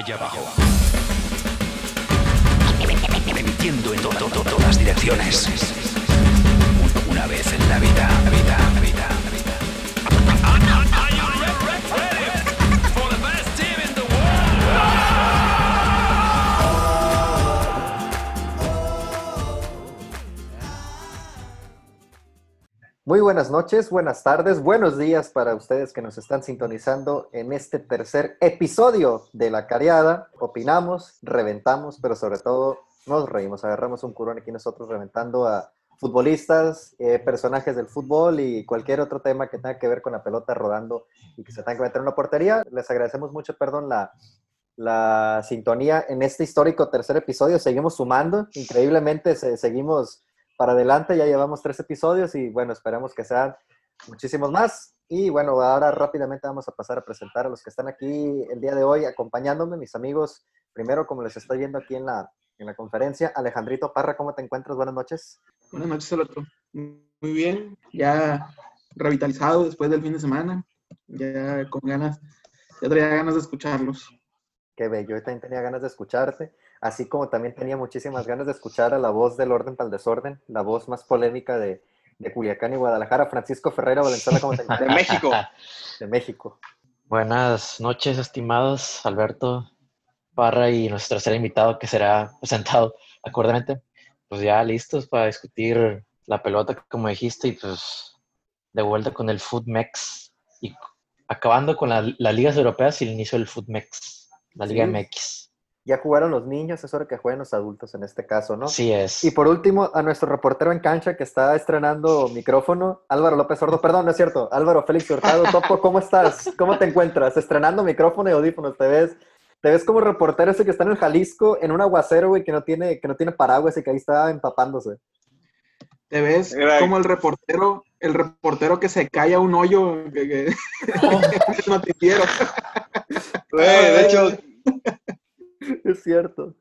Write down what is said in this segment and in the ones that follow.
allá abajo. Emitiendo en todas direcciones. Una vez en la vida, vida, vida, Muy buenas noches, buenas tardes, buenos días para ustedes que nos están sintonizando en este tercer episodio de La Cariada. Opinamos, reventamos, pero sobre todo nos reímos. Agarramos un curón aquí nosotros reventando a futbolistas, eh, personajes del fútbol y cualquier otro tema que tenga que ver con la pelota rodando y que se tenga que meter en la portería. Les agradecemos mucho, perdón, la, la sintonía en este histórico tercer episodio. Seguimos sumando, increíblemente se, seguimos para adelante. Ya llevamos tres episodios y bueno, esperemos que sean muchísimos más. Y bueno, ahora rápidamente vamos a pasar a presentar a los que están aquí el día de hoy acompañándome, mis amigos. Primero, como les estoy viendo aquí en la, en la conferencia, Alejandrito Parra, ¿cómo te encuentras? Buenas noches. Buenas noches al otro. Muy bien, ya revitalizado después del fin de semana, ya con ganas, ya traía ganas de escucharlos. Qué bello, yo también tenía ganas de escucharte así como también tenía muchísimas ganas de escuchar a la voz del orden para el desorden, la voz más polémica de, de Culiacán y Guadalajara, Francisco Ferreira Valenzuela, ¿cómo te De México. De México. Buenas noches, estimados Alberto Parra y nuestro tercer invitado que será presentado acordamente. Pues ya listos para discutir la pelota, como dijiste, y pues de vuelta con el Footmex y acabando con la, las ligas europeas y el inicio del Footmex, la Liga Sí. MX. Ya jugaron los niños, es hora que jueguen los adultos en este caso, ¿no? Sí es. Y por último, a nuestro reportero en cancha que está estrenando micrófono, Álvaro López Sordo, perdón, no es cierto, Álvaro Félix Hurtado, Topo, ¿cómo estás? ¿Cómo te encuentras? Estrenando micrófono y audífonos, ¿te ves? ¿Te ves como reportero ese que está en el Jalisco, en un aguacero, güey, que no tiene, que no tiene paraguas y que ahí está empapándose? Te ves como el reportero, el reportero que se cae a un hoyo que, que- en el noticiero. Güey, de hecho, Es cierto.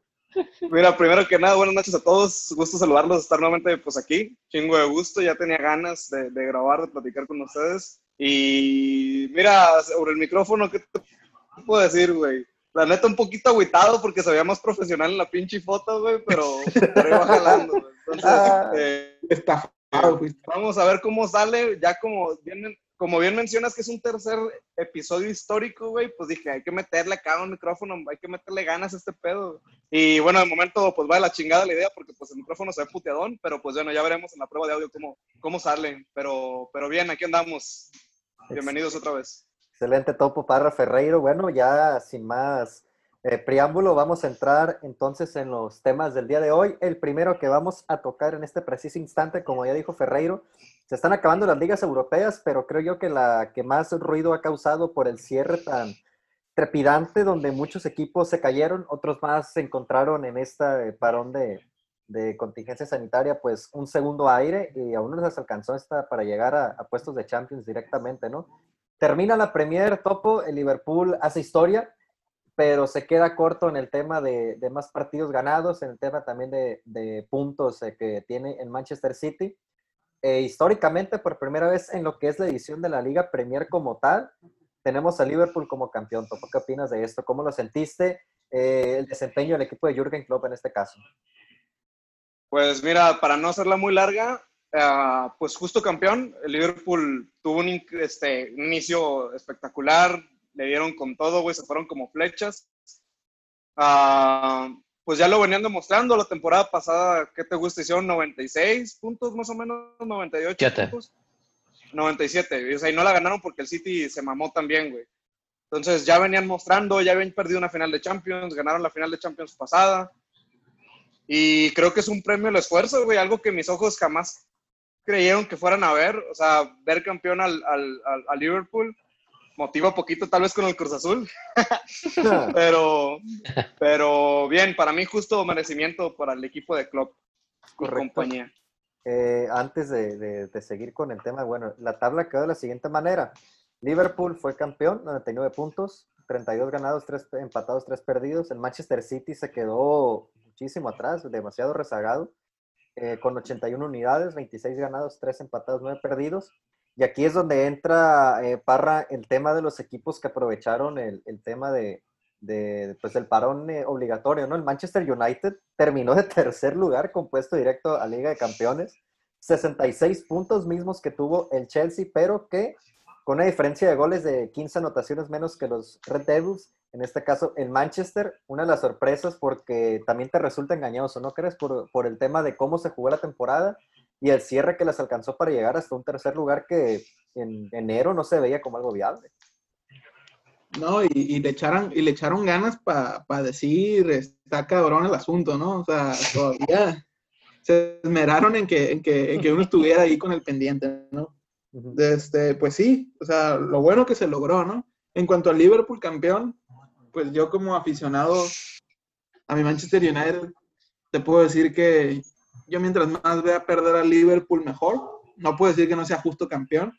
mira, primero que nada, buenas noches a todos. Gusto saludarlos, estar nuevamente pues aquí. Chingo de gusto, ya tenía ganas de, de grabar, de platicar con ustedes. Y mira, sobre el micrófono, ¿qué te puedo decir, güey? La neta, un poquito agüitado porque se veía más profesional en la pinche foto, güey, pero por ahí va jalando. Entonces, Ah. eh, fuiste. Vamos a ver cómo sale, ya como bien, como bien mencionas que es un tercer episodio histórico, güey, pues dije, hay que meterle acá un micrófono, hay que meterle ganas a este pedo. Y bueno, de momento, pues va de la chingada la idea, porque pues el micrófono se ve puteadón, pero pues bueno, ya veremos en la prueba de audio cómo, cómo sale. Pero, pero bien, aquí andamos. Bienvenidos otra vez. Excelente topo, Parra Ferreiro. Bueno, ya sin más eh, preámbulo, vamos a entrar entonces en los temas del día de hoy. El primero que vamos a tocar en este preciso instante, como ya dijo Ferreiro, se están acabando las ligas europeas, pero creo yo que la que más ruido ha causado por el cierre tan trepidante, donde muchos equipos se cayeron, otros más se encontraron en este parón de, contingencia sanitaria, pues un segundo aire y aún no les alcanzó esta para llegar a, a puestos de Champions directamente, ¿no? Termina la Premier, Topo, el Liverpool hace historia, pero se queda corto en el tema de, de más partidos ganados, en el tema también de, de puntos eh, que tiene el Manchester City. Eh, históricamente, por primera vez en lo que es la edición de la Liga Premier como tal, tenemos a Liverpool como campeón. Topo, ¿qué opinas de esto? ¿Cómo lo sentiste? Eh, el desempeño del equipo de Jürgen Klopp en este caso. Pues mira, para no hacerla muy larga, ah, pues justo campeón, el Liverpool tuvo un, este, un inicio espectacular, le dieron con todo, güey, se fueron como flechas. Ah, pues ya lo venían demostrando la temporada pasada, ¿qué te gusta? Hicieron 96 puntos más o menos, 98 Siete. puntos. 97, y, o sea, y no la ganaron porque el City se mamó también, güey. Entonces ya venían mostrando, ya habían perdido una final de Champions, ganaron la final de Champions pasada. Y creo que es un premio al esfuerzo, güey, algo que mis ojos jamás creyeron que fueran a ver. O sea, ver campeón al, al, al- al Liverpool motiva poquito, tal vez con el Cruz Azul. pero, pero bien, para mí justo merecimiento para el equipo de Klopp y Correcto. compañía. Eh, antes de, de- de seguir con el tema, bueno, la tabla quedó de la siguiente manera. Liverpool fue campeón, 99 puntos, 32 ganados, 3 empatados, 3 perdidos. El Manchester City se quedó muchísimo atrás, demasiado rezagado, eh, con 81 unidades, 26 ganados, 3 empatados, 9 perdidos. Y aquí es donde entra, eh, Parra, el tema de los equipos que aprovecharon el, el tema de, pues, del parón eh, obligatorio, ¿no? El Manchester United terminó de tercer lugar con puesto directo a Liga de Campeones, 66 puntos mismos que tuvo el Chelsea, pero que con una diferencia de goles de 15 anotaciones menos que los Red Devils, en este caso el Manchester, una de las sorpresas porque también te resulta engañoso, ¿no crees? Por, por el tema de cómo se jugó la temporada y el cierre que les alcanzó para llegar hasta un tercer lugar que en enero no se veía como algo viable. No, y, le, echaron, y le echaron ganas para decir, está cabrón el asunto, ¿no? O sea, todavía se esmeraron en que, en que, en que uno estuviera ahí con el pendiente, ¿no? Este, pues sí, o sea, lo bueno que se logró, ¿no? En cuanto al Liverpool campeón, pues yo como aficionado a mi Manchester United, te puedo decir que yo mientras más vea perder al Liverpool, mejor. No puedo decir que no sea justo campeón.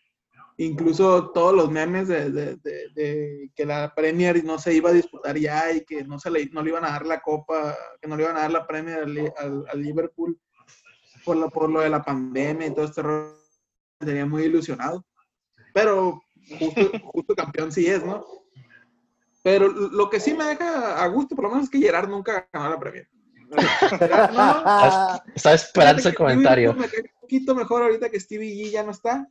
Incluso todos los memes de, que la Premier no se iba a disputar ya y que no, se le, no le iban a dar la copa, que no le iban a dar la Premier al, Liverpool por lo, por lo de la pandemia y todo este rollo, muy ilusionado. Pero justo, justo campeón sí es, ¿no? Pero lo que sí me deja a gusto, por lo menos, es que Gerard nunca ganó la Premier. Está esperando el comentario. Me un poquito mejor ahorita que Stevie G ya no está.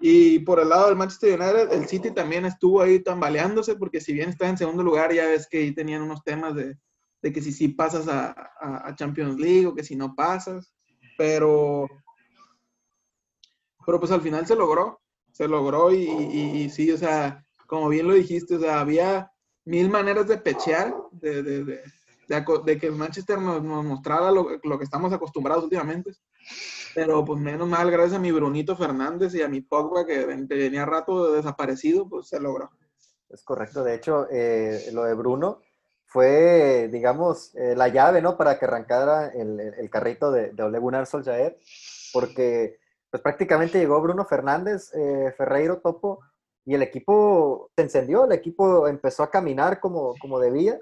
Y por el lado del Manchester United, el City también estuvo ahí tambaleándose, porque si bien está en segundo lugar, ya ves que ahí tenían unos temas de, de que si sí pasas a, a, Champions League o que si no pasas. Pero, pero pues al final se logró, se logró y, y, sí, o sea, como bien lo dijiste, o sea, había mil maneras de pechear, de, de de, que el Manchester nos, mostrara lo, que estamos acostumbrados últimamente. Pero pues menos mal, gracias a mi Brunito Fernández y a mi Pogba, que venía rato desaparecido, pues se logró. Es correcto, de hecho, eh, lo de Bruno fue, digamos, eh, la llave, ¿no? Para que arrancara el, carrito de, de Ole Gunnar Solskjaer, porque pues prácticamente llegó Bruno Fernández, eh, Ferreiro, Topo, y el equipo se encendió, el equipo empezó a caminar como, como debía,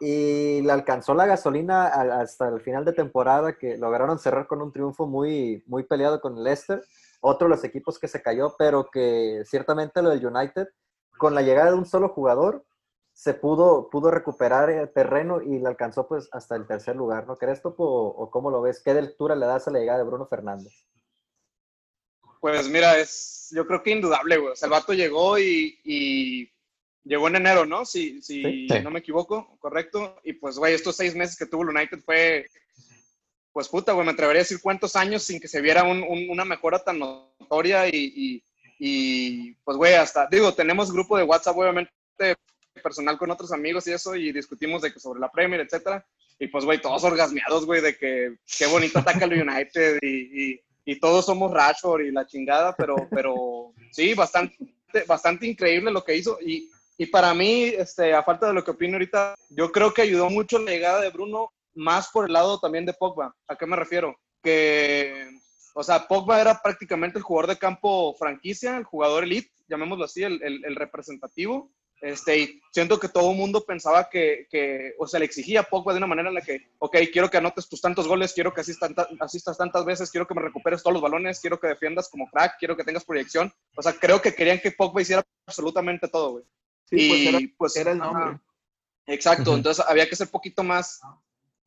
y le alcanzó la gasolina hasta el final de temporada que lograron cerrar con un triunfo muy, muy peleado con el Leicester, otro de los equipos que se cayó, pero que ciertamente lo del United, con la llegada de un solo jugador, se pudo, pudo recuperar el terreno y le alcanzó pues hasta el tercer lugar, ¿no crees, Topo? ¿O cómo lo ves? ¿Qué lectura le das a la llegada de Bruno Fernández? Pues mira, es, yo creo que indudable, güey. O llegó y Llegó en enero, ¿no? Si, si no me equivoco, correcto. Y pues, güey, estos seis meses que tuvo el United fue, pues puta, güey, me atrevería a decir cuántos años sin que se viera una mejora tan notoria y, y, pues, güey, hasta, digo, tenemos grupo de WhatsApp, obviamente, personal con otros amigos y eso, y discutimos de que sobre la Premier, etcétera. Y pues, güey, todos orgasmeados, güey, de que qué bonito ataca el United y, y, y, todos somos Rashford y la chingada, pero, pero sí, bastante, bastante increíble lo que hizo. Y, y para mí, este, a falta de lo que opino ahorita, yo creo que ayudó mucho la llegada de Bruno, más por el lado también de Pogba. ¿A qué me refiero? Que, o sea, Pogba era prácticamente el jugador de campo franquicia, el jugador elite, llamémoslo así, el, el, representativo. Este, y siento que todo el mundo pensaba que, que, o sea, le exigía a Pogba de una manera en la que, ok, quiero que anotes tus tantos goles, quiero que asistas, asistas tantas veces, quiero que me recuperes todos los balones, quiero que defiendas como crack, quiero que tengas proyección. O sea, creo que querían que Pogba hiciera absolutamente todo, güey. Sí, pues y pues era, el nombre. exacto, entonces había que ser poquito más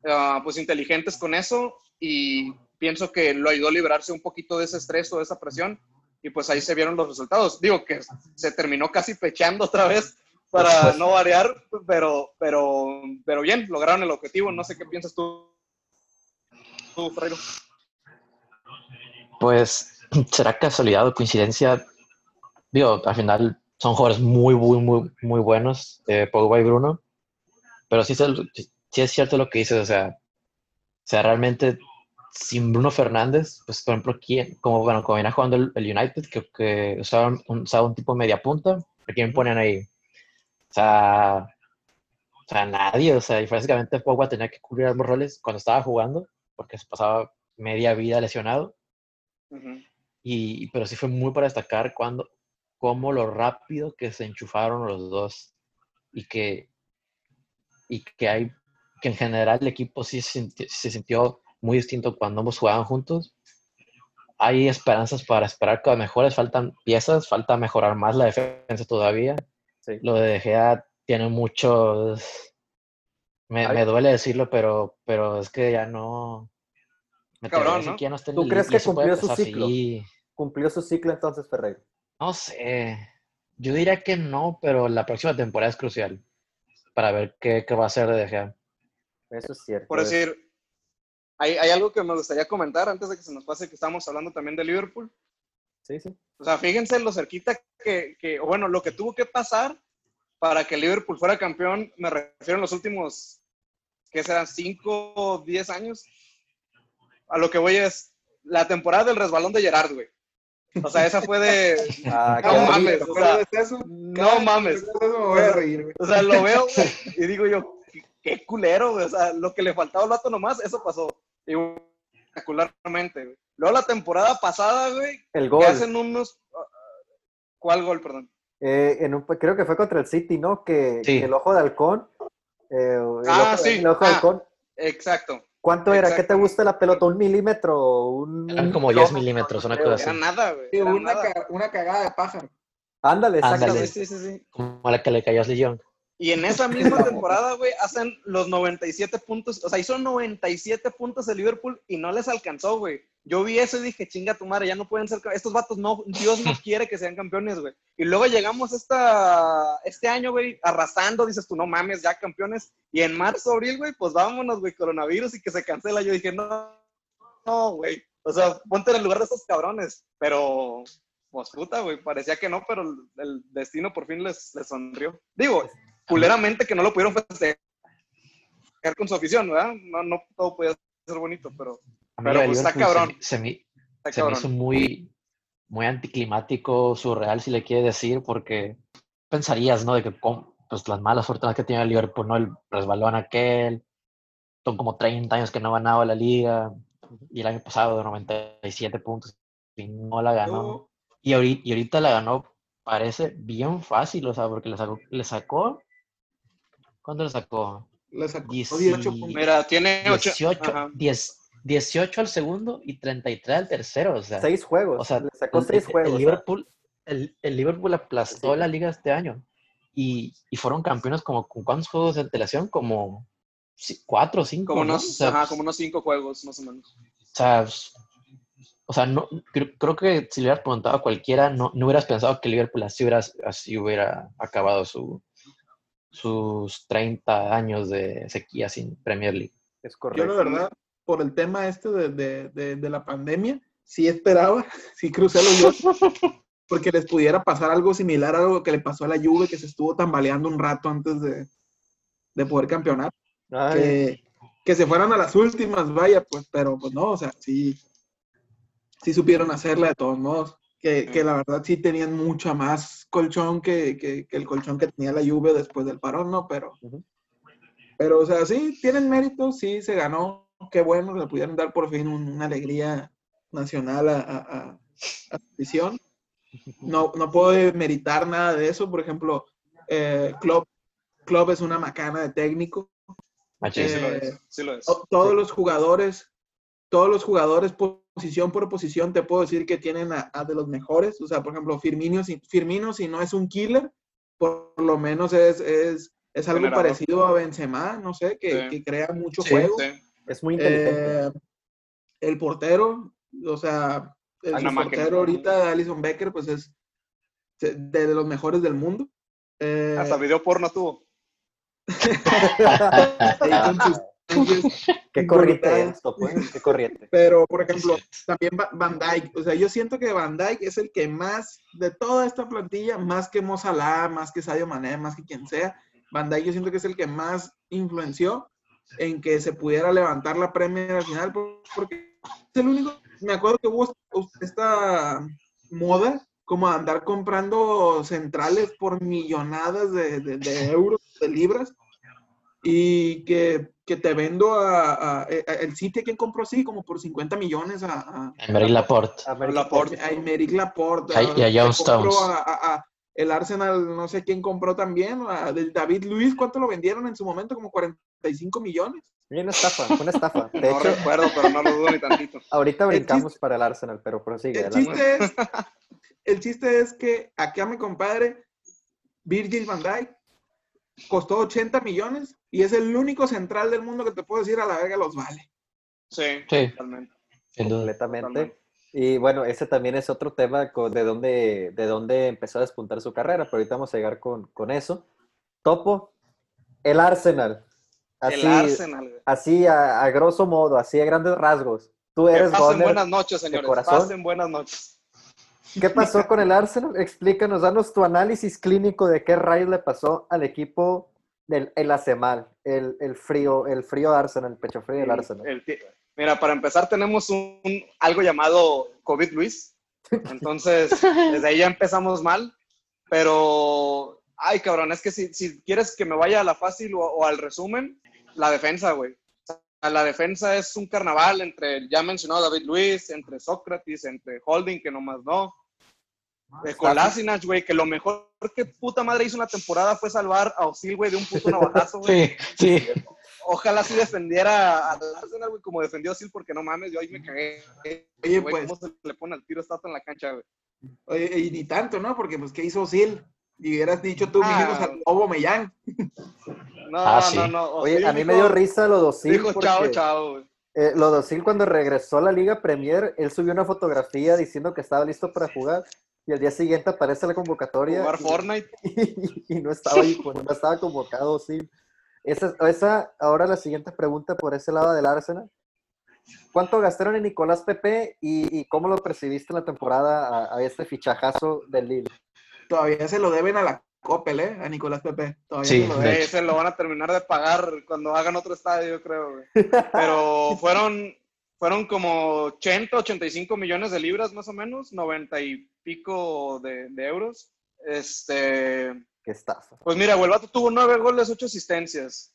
ah, pues inteligentes con eso y pienso que lo ayudó a liberarse un poquito de ese estrés o de esa presión y pues ahí se vieron los resultados. Digo que se terminó casi pechando otra vez para no variar, pero, pero, pero bien, lograron el objetivo. No sé qué piensas tú, tú Freiro. Pues, ¿será casualidad o coincidencia? Digo, al final son jugadores muy, muy, muy, muy buenos, eh, Pogba y Bruno. Pero sí, sí, es cierto lo que dices, o sea, o sea, realmente sin Bruno Fernández, pues por ejemplo, ¿quién, como, bueno, como venía jugando el, United, que, que usaba, un, usaba, un, tipo media punta, ¿a quién ponen ahí? O sea, o sea, nadie, o sea, y básicamente Pogba tenía que cubrir ambos roles cuando estaba jugando, porque se pasaba media vida lesionado. y, pero sí fue muy para destacar cuando, cómo lo rápido que se enchufaron los dos y que, y que hay que en general el equipo sí se, sintió muy distinto cuando ambos jugaban juntos. Hay esperanzas para esperar cosas mejores, faltan piezas, falta mejorar más la defensa todavía. Lo de Gea tiene muchos. Me, me duele decirlo, pero, pero es que ya no. Me Cabrón, ¿no? que ya no está en ¿Tú crees que cumplió su ciclo? sí. Cumplió su ciclo entonces Ferreiro. No sé. Yo diría que no, pero la próxima temporada es crucial para ver qué, qué va a hacer de Gea. Eso es cierto. Por decir, hay, hay algo que me gustaría comentar antes de que se nos pase que estamos hablando también de Liverpool. Sí, sí. O sea, fíjense lo cerquita que, que, o bueno, lo que tuvo que pasar para que Liverpool fuera campeón, me refiero en los últimos, ¿qué serán? ¿5 o 10 años? A lo que voy es la temporada del resbalón de Gerard, güey. O sea, esa fue de... Ah, No mames, o sea, no mames. Eso me voy a reír, güey. O sea, lo veo güey, y digo yo, qué, culero, güey. O sea, lo que le faltaba al vato nomás, eso pasó. Y espectacularmente, güey. Luego la temporada pasada, güey, El que gol. hacen unos... ¿Cuál gol, perdón? Eh, en un, creo que fue contra el City, ¿no? Que, Sí. que el ojo de halcón. eh, el Ah, ojo de- sí. El ojo de Ah. halcón. Exacto. ¿Cuánto era? ¿Qué te gusta la pelota? ¿Un milímetro? Un, Eran como 10 kilómetro? milímetros, una cosa Era así. nada, güey. Era una, nada. ca- una cagada de pájaro. Ándale, Ándale. Sí, sí, sí, sí. Como la que le cayó a Young. Y en esa misma temporada, güey, hacen los 97 puntos. O sea, hizo 97 puntos el Liverpool y no les alcanzó, güey. Yo vi eso y dije, chinga tu madre, ya no pueden ser. Estos vatos no, Dios no quiere que sean campeones, güey. Y luego llegamos esta, este año, güey, arrasando, dices tú, no mames, ya campeones. Y en marzo, abril, güey, pues vámonos, güey, coronavirus y que se cancela. Yo dije, no, no, güey. O sea, ponte en el lugar de esos cabrones. Pero, pues puta, güey, parecía que no, pero el- destino por fin les, les sonrió. Digo, culeramente que no lo pudieron festejar con su afición, ¿verdad? No, no todo podía ser bonito, pero Pero, pues, está cabrón. Se, me, está se me cabrón. hizo muy, muy anticlimático, surreal, si le quiere decir, porque pensarías, ¿no? De que con pues, las malas fortunas que tiene el Liverpool, ¿no? El resbalón aquel, son como 30 años que no ha ganado la liga, y el año pasado de 97 puntos, y no la ganó. Y ahorita, y ahorita la ganó, parece bien fácil, o sea, porque le sacó, le sacó ¿cuánto le sacó? Le sacó Dieci- 18 puntos. Mira, tiene 8. 18, 10, 18 al segundo y 33 al tercero, o sea. Seis juegos. O sea, le sacó el, seis el- juegos. el ah. Liverpool, el, el Liverpool aplastó Sí. la liga este año y, y fueron campeones como con cuántos juegos de antelación, como cuatro o cinco. Como ¿no? unos, O sea, ajá, como unos 5 juegos, más o menos. o sea, s- o sea, no, creo, creo que si le hubieras preguntado a cualquiera, no, no hubieras pensado que Liverpool así hubiera, así hubiera acabado su, sus 30 años de sequía sin Premier League. Es Yo correcto. la verdad, por el tema este de, de- de- de la pandemia, sí esperaba, sí crucé los dedos, porque les pudiera pasar algo similar a algo que le pasó a la Juve, que se estuvo tambaleando un rato antes de, de poder campeonar. Que, que se fueran a las últimas, vaya, pues, pero pues no, o sea, sí, sí supieron hacerla de todos modos. Que, que la verdad sí tenían mucha más colchón que, que- el colchón que tenía la Juve después del parón, ¿no? Pero, pero o sea, sí, tienen méritos, sí, se ganó, qué bueno, le pudieron dar por fin un- una alegría nacional a, a, a- a la afición. No, no puedo meritar nada de eso, por ejemplo, eh, Klopp, Klopp es una macana de técnico, Machín. Sí, lo Eh, es. Sí lo es. to- todos los jugadores, todos los jugadores posición por posición, te puedo decir que tienen a, a de los mejores. O sea, por ejemplo, Firmino, si, Firmino, si no es un killer, por lo menos es, es, es algo Generador. parecido a Benzema, no sé, que, Sí. que crea mucho Sí, juego. Es muy inteligente. Eh, el portero, o sea, el máquina. portero ahorita, Alison Becker, pues es de, de los mejores del mundo. Eh, Hasta video porno tuvo. Qué corriente esto, pues. Qué corriente. Pero, por ejemplo, también Va- Van Dyke. O sea, yo siento que Van Dyke es el que más, de toda esta plantilla, más que Mo Salah, más que Sadio Mané, más que quien sea, Van Dyke yo siento que es el que más influenció en que se pudiera levantar la Premier al final, por- porque es el único, me acuerdo que hubo esta moda como andar comprando centrales por millonadas de, de- de euros, de libras, y que, que te vendo a, a- a- el City, ¿quién compró así? Como por 50 millones a, a, Emery Laporte. América Laporte. a Aymeric Laporte. Y a- y a compro Stones. a- a- a el Arsenal, no sé quién compró también, a del David Luis, ¿cuánto lo vendieron en su momento? Como 45 millones. Y una estafa, fue una estafa. De No hecho, recuerdo, pero no lo dudo ni tantito. ahorita el brincamos para el Arsenal, pero prosigue. El chiste, es, el chiste es que aquí a mi compadre, Virgil van Dijk, costó 80 millones y es el único central del mundo que te puedo decir a la verga los vale. Sí, Sí. totalmente. Completamente. Totalmente. Y bueno, ese también es otro tema de dónde, de dónde empezó a despuntar su carrera, pero ahorita vamos a llegar con, con eso. Topo, el Arsenal. Así, el Arsenal, así a, a grosso modo, así a grandes rasgos. Tú Que eres pasen Goner. buenas noches, señores. corazón. Pasen buenas noches. ¿Qué pasó con el Arsenal? Explícanos, danos tu análisis clínico de qué rayos le pasó al equipo del el Acemal, el, el frío, el frío Arsenal, el pecho frío del Arsenal. El Mira, para empezar tenemos un, un- algo llamado COVID Luis. Entonces, desde ahí ya empezamos mal. Pero, ay, cabrón, es que si, si quieres que me vaya a la fácil o, o al resumen, la defensa, güey. O sea, la defensa es un carnaval entre el ya mencionado David Luis, entre Sócrates, entre Holding, que nomás no. De Kolasinac, güey, que lo mejor que puta madre hizo una temporada fue salvar a Osil, güey, de un puto navajazo, güey. Sí, sí. Ojalá sí defendiera al Arsenal, güey, como defendió a Sil, porque no mames, yo ahí me cagué. Oye, pues, ¿cómo se le pone al tiro estatua en la cancha, güey? oye, y ni tanto, ¿no? Porque, pues, ¿qué hizo Sil? Y hubieras dicho tú, Ah. mijimos al Lobo Mellán. No, Ah, sí. no, no. Oye, a mí me dio risa lo Dosil Dijo porque chao, chao, eh, lo Dosil cuando regresó a la Liga Premier, él subió una fotografía diciendo que estaba listo para jugar y al día siguiente aparece la convocatoria Jugar y- Fortnite. y, no estaba ahí, pues, no estaba convocado Dosil. Esa, esa, ahora la siguiente pregunta por ese lado del Arsenal. ¿Cuánto gastaron en Nicolás Pepe y, y cómo lo percibiste en la temporada a, a este fichajazo del Lille? Todavía se lo deben a la Coppel, ¿eh? A Nicolás Pepe. Todavía Sí, se lo de deben. Se lo van a terminar de pagar cuando hagan otro estadio, creo, güey. Pero fueron, fueron como 80, 85 millones de libras más o menos, 90 y pico de, de euros. Este, Qué estafa. Pues mira, güey, el vato tuvo nueve goles, ocho asistencias.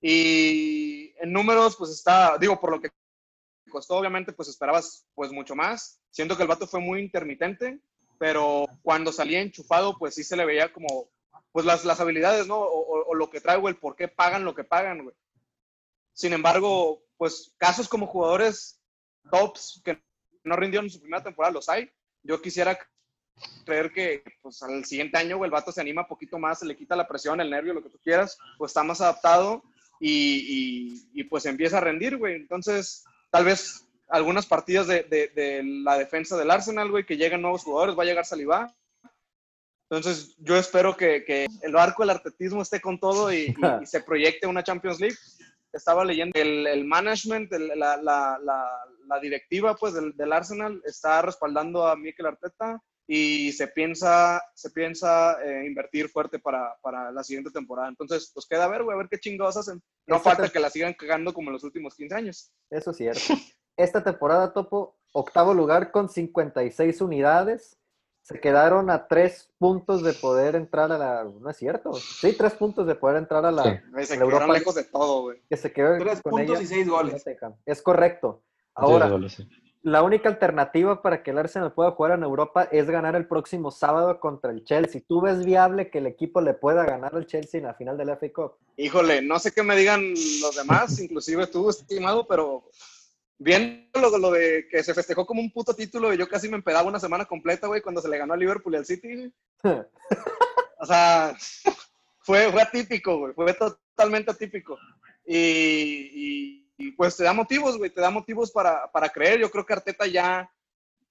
Y en números, pues está, digo, por lo que costó, obviamente, pues esperabas pues mucho más. Siento que el vato fue muy intermitente, pero cuando salía enchufado, pues sí se le veía como, pues las, las habilidades, ¿no? O, o- o lo que trae, güey, el por qué pagan lo que pagan, güey. Sin embargo, pues casos como jugadores tops que no rindieron en su primera temporada los hay. Yo quisiera creer que pues al siguiente año güey, el vato se anima un poquito más, se le quita la presión, el nervio, lo que tú quieras, pues está más adaptado y, y- y, pues empieza a rendir, güey. Entonces, tal vez algunas partidas de, de- de la defensa del Arsenal, güey, que lleguen nuevos jugadores, va a llegar Saliba. Entonces, yo espero que, que el barco del artetismo esté con todo y, y- y se proyecte una Champions League. Estaba leyendo el, el management, el- la, la- la- la directiva pues, del, del Arsenal está respaldando a Mikel Arteta y se piensa, se piensa eh, invertir fuerte para, para la siguiente temporada. Entonces, pues queda a ver, güey, a ver qué chingados hacen. No falta que la sigan cagando como en los últimos 15 años. Eso es cierto. Esta temporada, Topo, octavo lugar con 56 unidades. Se quedaron a tres puntos de poder entrar a la. No es cierto. Sí, tres puntos de poder entrar a la. Sí. Se quedaron Europa- lejos de todo, güey. Que se quedó Tres con puntos ella. y seis goles. Es correcto. Ahora, Diez goles, sí. la única alternativa para que el Arsenal pueda jugar en Europa es ganar el próximo sábado contra el Chelsea. ¿Tú ves viable que el equipo le pueda ganar al Chelsea en la final del FA Cup? Híjole, no sé qué me digan los demás, inclusive tú, estimado, pero viendo lo, lo de que se festejó como un puto título y yo casi me empedaba una semana completa, güey, cuando se le ganó a Liverpool y al City. O sea, fue, fue atípico, güey, fue totalmente atípico. Y, y- y, pues te da motivos, güey, te da motivos para, para creer. Yo creo que Arteta ya,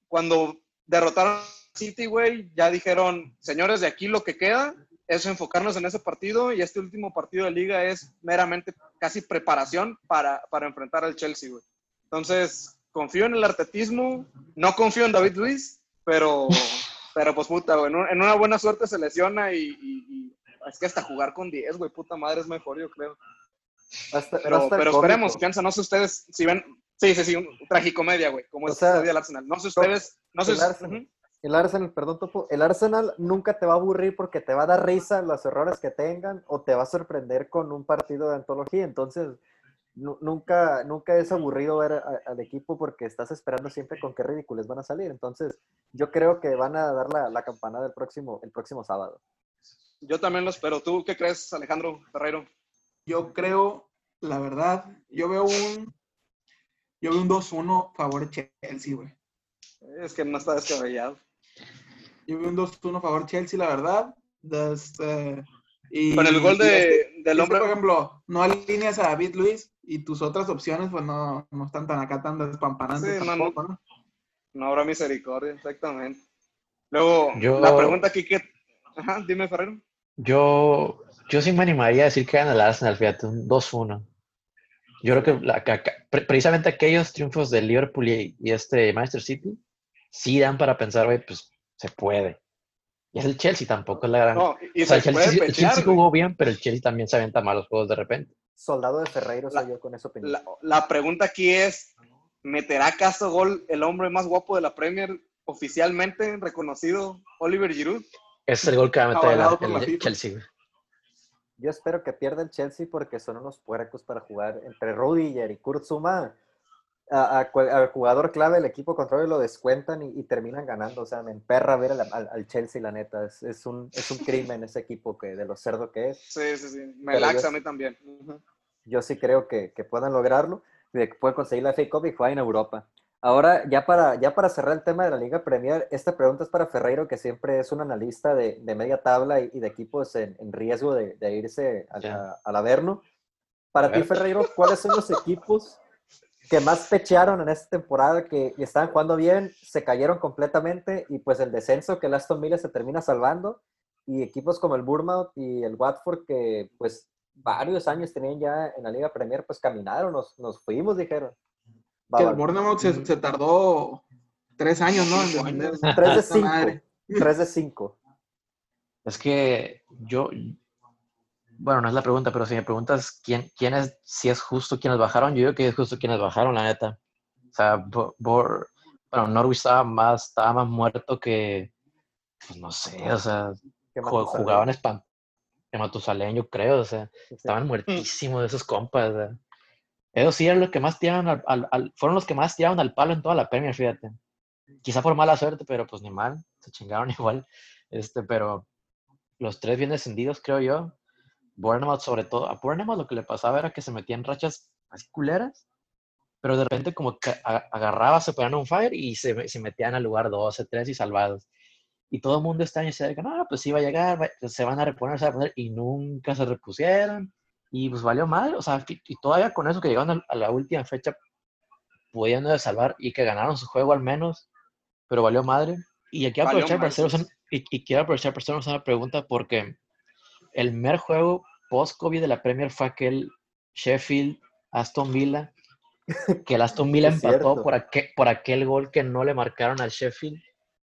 cuando derrotaron a City, güey, ya dijeron, señores, de aquí lo que queda es enfocarnos en ese partido y este último partido de liga es meramente casi preparación para, para enfrentar al Chelsea, güey. Entonces, confío en el artetismo, no confío en David Luis, pero, pero pues puta, güey, en un- en una buena suerte se lesiona y, y- y es que hasta jugar con 10, güey, puta madre es mejor, yo creo. Pero, esperemos, piensa, no sé ustedes si ven, sí, sí, sí, un tragicomedia, güey, como O es sea, del Arsenal. No sé ustedes, no sé, el Arsenal. El Arsenal, perdón, Topo, el Arsenal nunca te va a aburrir porque te va a dar risa los errores que tengan o te va a sorprender con un partido de antología. Entonces, nunca, nunca es aburrido ver a- al equipo porque estás esperando siempre con qué ridículos van a salir. Entonces, yo creo que van a dar la, la campanada el próximo, el próximo sábado. yo también lo espero. ¿Tú qué crees, Alejandro Ferreiro? Yo creo, la verdad, yo veo un. Yo veo un 2-1 favor Chelsea, güey. Es que no está descabellado. Yo veo un 2-1 favor Chelsea, la verdad. Este, Y, Con el gol y de, este- del este, hombre. por ejemplo, no alineas a David Luis y tus otras opciones, pues no, no están tan acá, tan despampanantes Sí, no, tampoco, ¿no? No habrá misericordia, exactamente. Luego, Yo- la pregunta aquí que. Ajá, dime, Ferrero. Yo, yo sí me animaría a decir que gana el Arsenal, fíjate, un 2-1. Yo creo que la- precisamente aquellos triunfos del Liverpool y, y este Manchester City sí dan para pensar, güey, pues se puede. Y es el Chelsea, tampoco es la gran... No, y o sea, el se Chelsea, el jugó bien, pero el Chelsea también se aventa malos juegos de repente. Soldado de Ferreiro soy La- yo con esa opinión. La, la pregunta aquí es: ¿meterá acaso gol el hombre más guapo de la Premier oficialmente reconocido, Oliver Giroud? Ese es el gol que va a meter el, la. Chelsea. Yo espero que pierda el Chelsea porque son unos puercos para jugar. Entre Rudiger y Kurt Zuma, al jugador clave del equipo contrario lo descuentan y, y terminan ganando. O sea, me emperra ver al, al- al Chelsea, la neta. Es, es un, es un crimen ese equipo que de lo cerdo que es. Sí, sí, sí. Me Pero laxa yo- a mí también. Yo sí creo que, que puedan lograrlo, de que pueden conseguir la FA Cup y jugar en Europa. Ahora, ya para, ya para cerrar el tema de la Liga Premier, esta pregunta es para Ferreiro, que siempre es un analista de, de media tabla y, y de equipos en, en riesgo de, de irse a- Ya. a- al Averno. Para A ti, ver. Ferreiro, ¿cuáles son los equipos que más pechearon en esta temporada, que estaban jugando bien, se cayeron completamente y pues el descenso que el Aston Villa se termina salvando? Y equipos como el Bournemouth y el Watford que pues varios años tenían ya en la Liga Premier, pues caminaron, nos, nos fuimos, dijeron. Va, Que el Bournemouth se, se tardó tres años, ¿no? En Cinco. 3 de Esta 5. madre. 3 de 5. Es que yo, bueno, no es la pregunta, pero si me preguntas quién, quién es, si es justo quienes bajaron, yo digo que es justo quienes bajaron, la neta. O sea, Bo- Bor- bueno, Norwich estaba más, estaba más muerto que, pues no sé, o sea, ju- jugaban espan que Matusalén, yo creo, o sea, estaban muertísimos esos compas. o sea. Ellos sí eran los que más tiraron al, al- al- fueron los que más tiraron al palo en toda la Premier, fíjate. Quizá por mala suerte, pero pues ni mal, se chingaron igual. Este, pero los tres bien descendidos, creo yo. Bournemouth, sobre todo, a Bournemouth lo que le pasaba era que se metía en rachas así culeras, pero de repente como que a- agarraba, se ponían un fire y se, se metían al lugar 12, 3 y salvados. Y todo el mundo está y se que no, pues sí va a llegar, se van a reponer, se van a reponer, y nunca se repusieron. Y pues valió mal, o sea, y, todavía con eso que llegaron a la última fecha, pudiendo salvar y que ganaron su juego al menos, pero valió madre. Y aquí aprovechar para un- y, y quiero aprovechar para hacernos una pregunta porque el mer juego post-COVID de la Premier fue aquel Sheffield Aston Villa, que el Aston Villa empató por, aquel, por aquel gol que no le marcaron al Sheffield,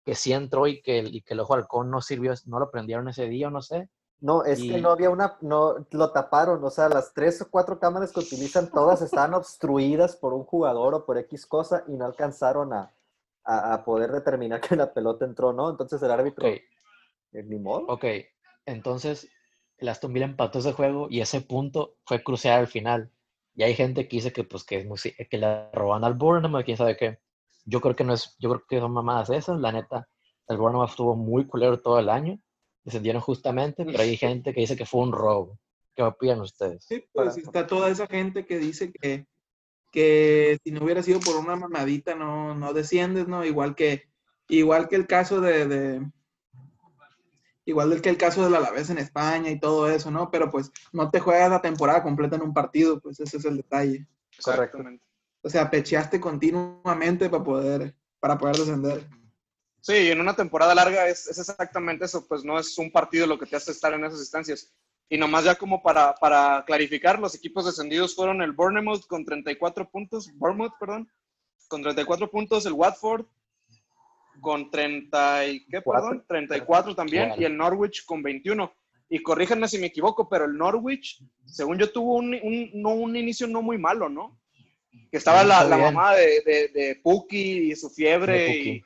que sí entró y que, y que el ojo halcón no sirvió, no lo prendieron ese día o no sé. No, es que no había una, no, lo taparon, o sea, las tres o cuatro cámaras que utilizan todas estaban obstruidas por un jugador o por X cosa y no alcanzaron a, a, a poder determinar que la pelota entró, ¿no? Entonces el árbitro, Ok, eh, ni modo. ok, entonces el Aston Villa empató ese juego y ese punto fue crucial al final. Y hay gente que dice que, pues, que, es muy, que le roban al Bournemouth, quién sabe qué. Yo creo que no es, yo creo que son mamadas esas, la neta. El Bournemouth estuvo muy culero todo el año, descendieron justamente, pero hay gente que dice que fue un robo. ¿Qué opinan ustedes? Sí, pues Para- está toda esa gente que dice que, que si no hubiera sido por una mamadita no, no desciendes, ¿no? Igual que, igual que el caso de, de- igual que el caso del Alavés en España y todo eso, ¿no? Pero pues no te juegas la temporada completa en un partido, pues ese es el detalle. Correcto. Exactamente. O sea, pecheaste continuamente para poder, para poder descender. Sí, en una temporada larga es, es exactamente eso, pues no es un partido lo que te hace estar en esas instancias. Y nomás ya como para, para clarificar, los equipos descendidos fueron el Bournemouth con 34 puntos, Bournemouth, perdón, con 34 puntos, el Watford con 30 y, ¿qué, Cuatro. perdón? 34 también, Claro. y el Norwich con 21. Y corríjanme si me equivoco, pero el Norwich, según yo, tuvo un, un- no, un inicio no muy malo, ¿no? Que estaba Sí, la, la mamá de, de, de Puki y su fiebre y,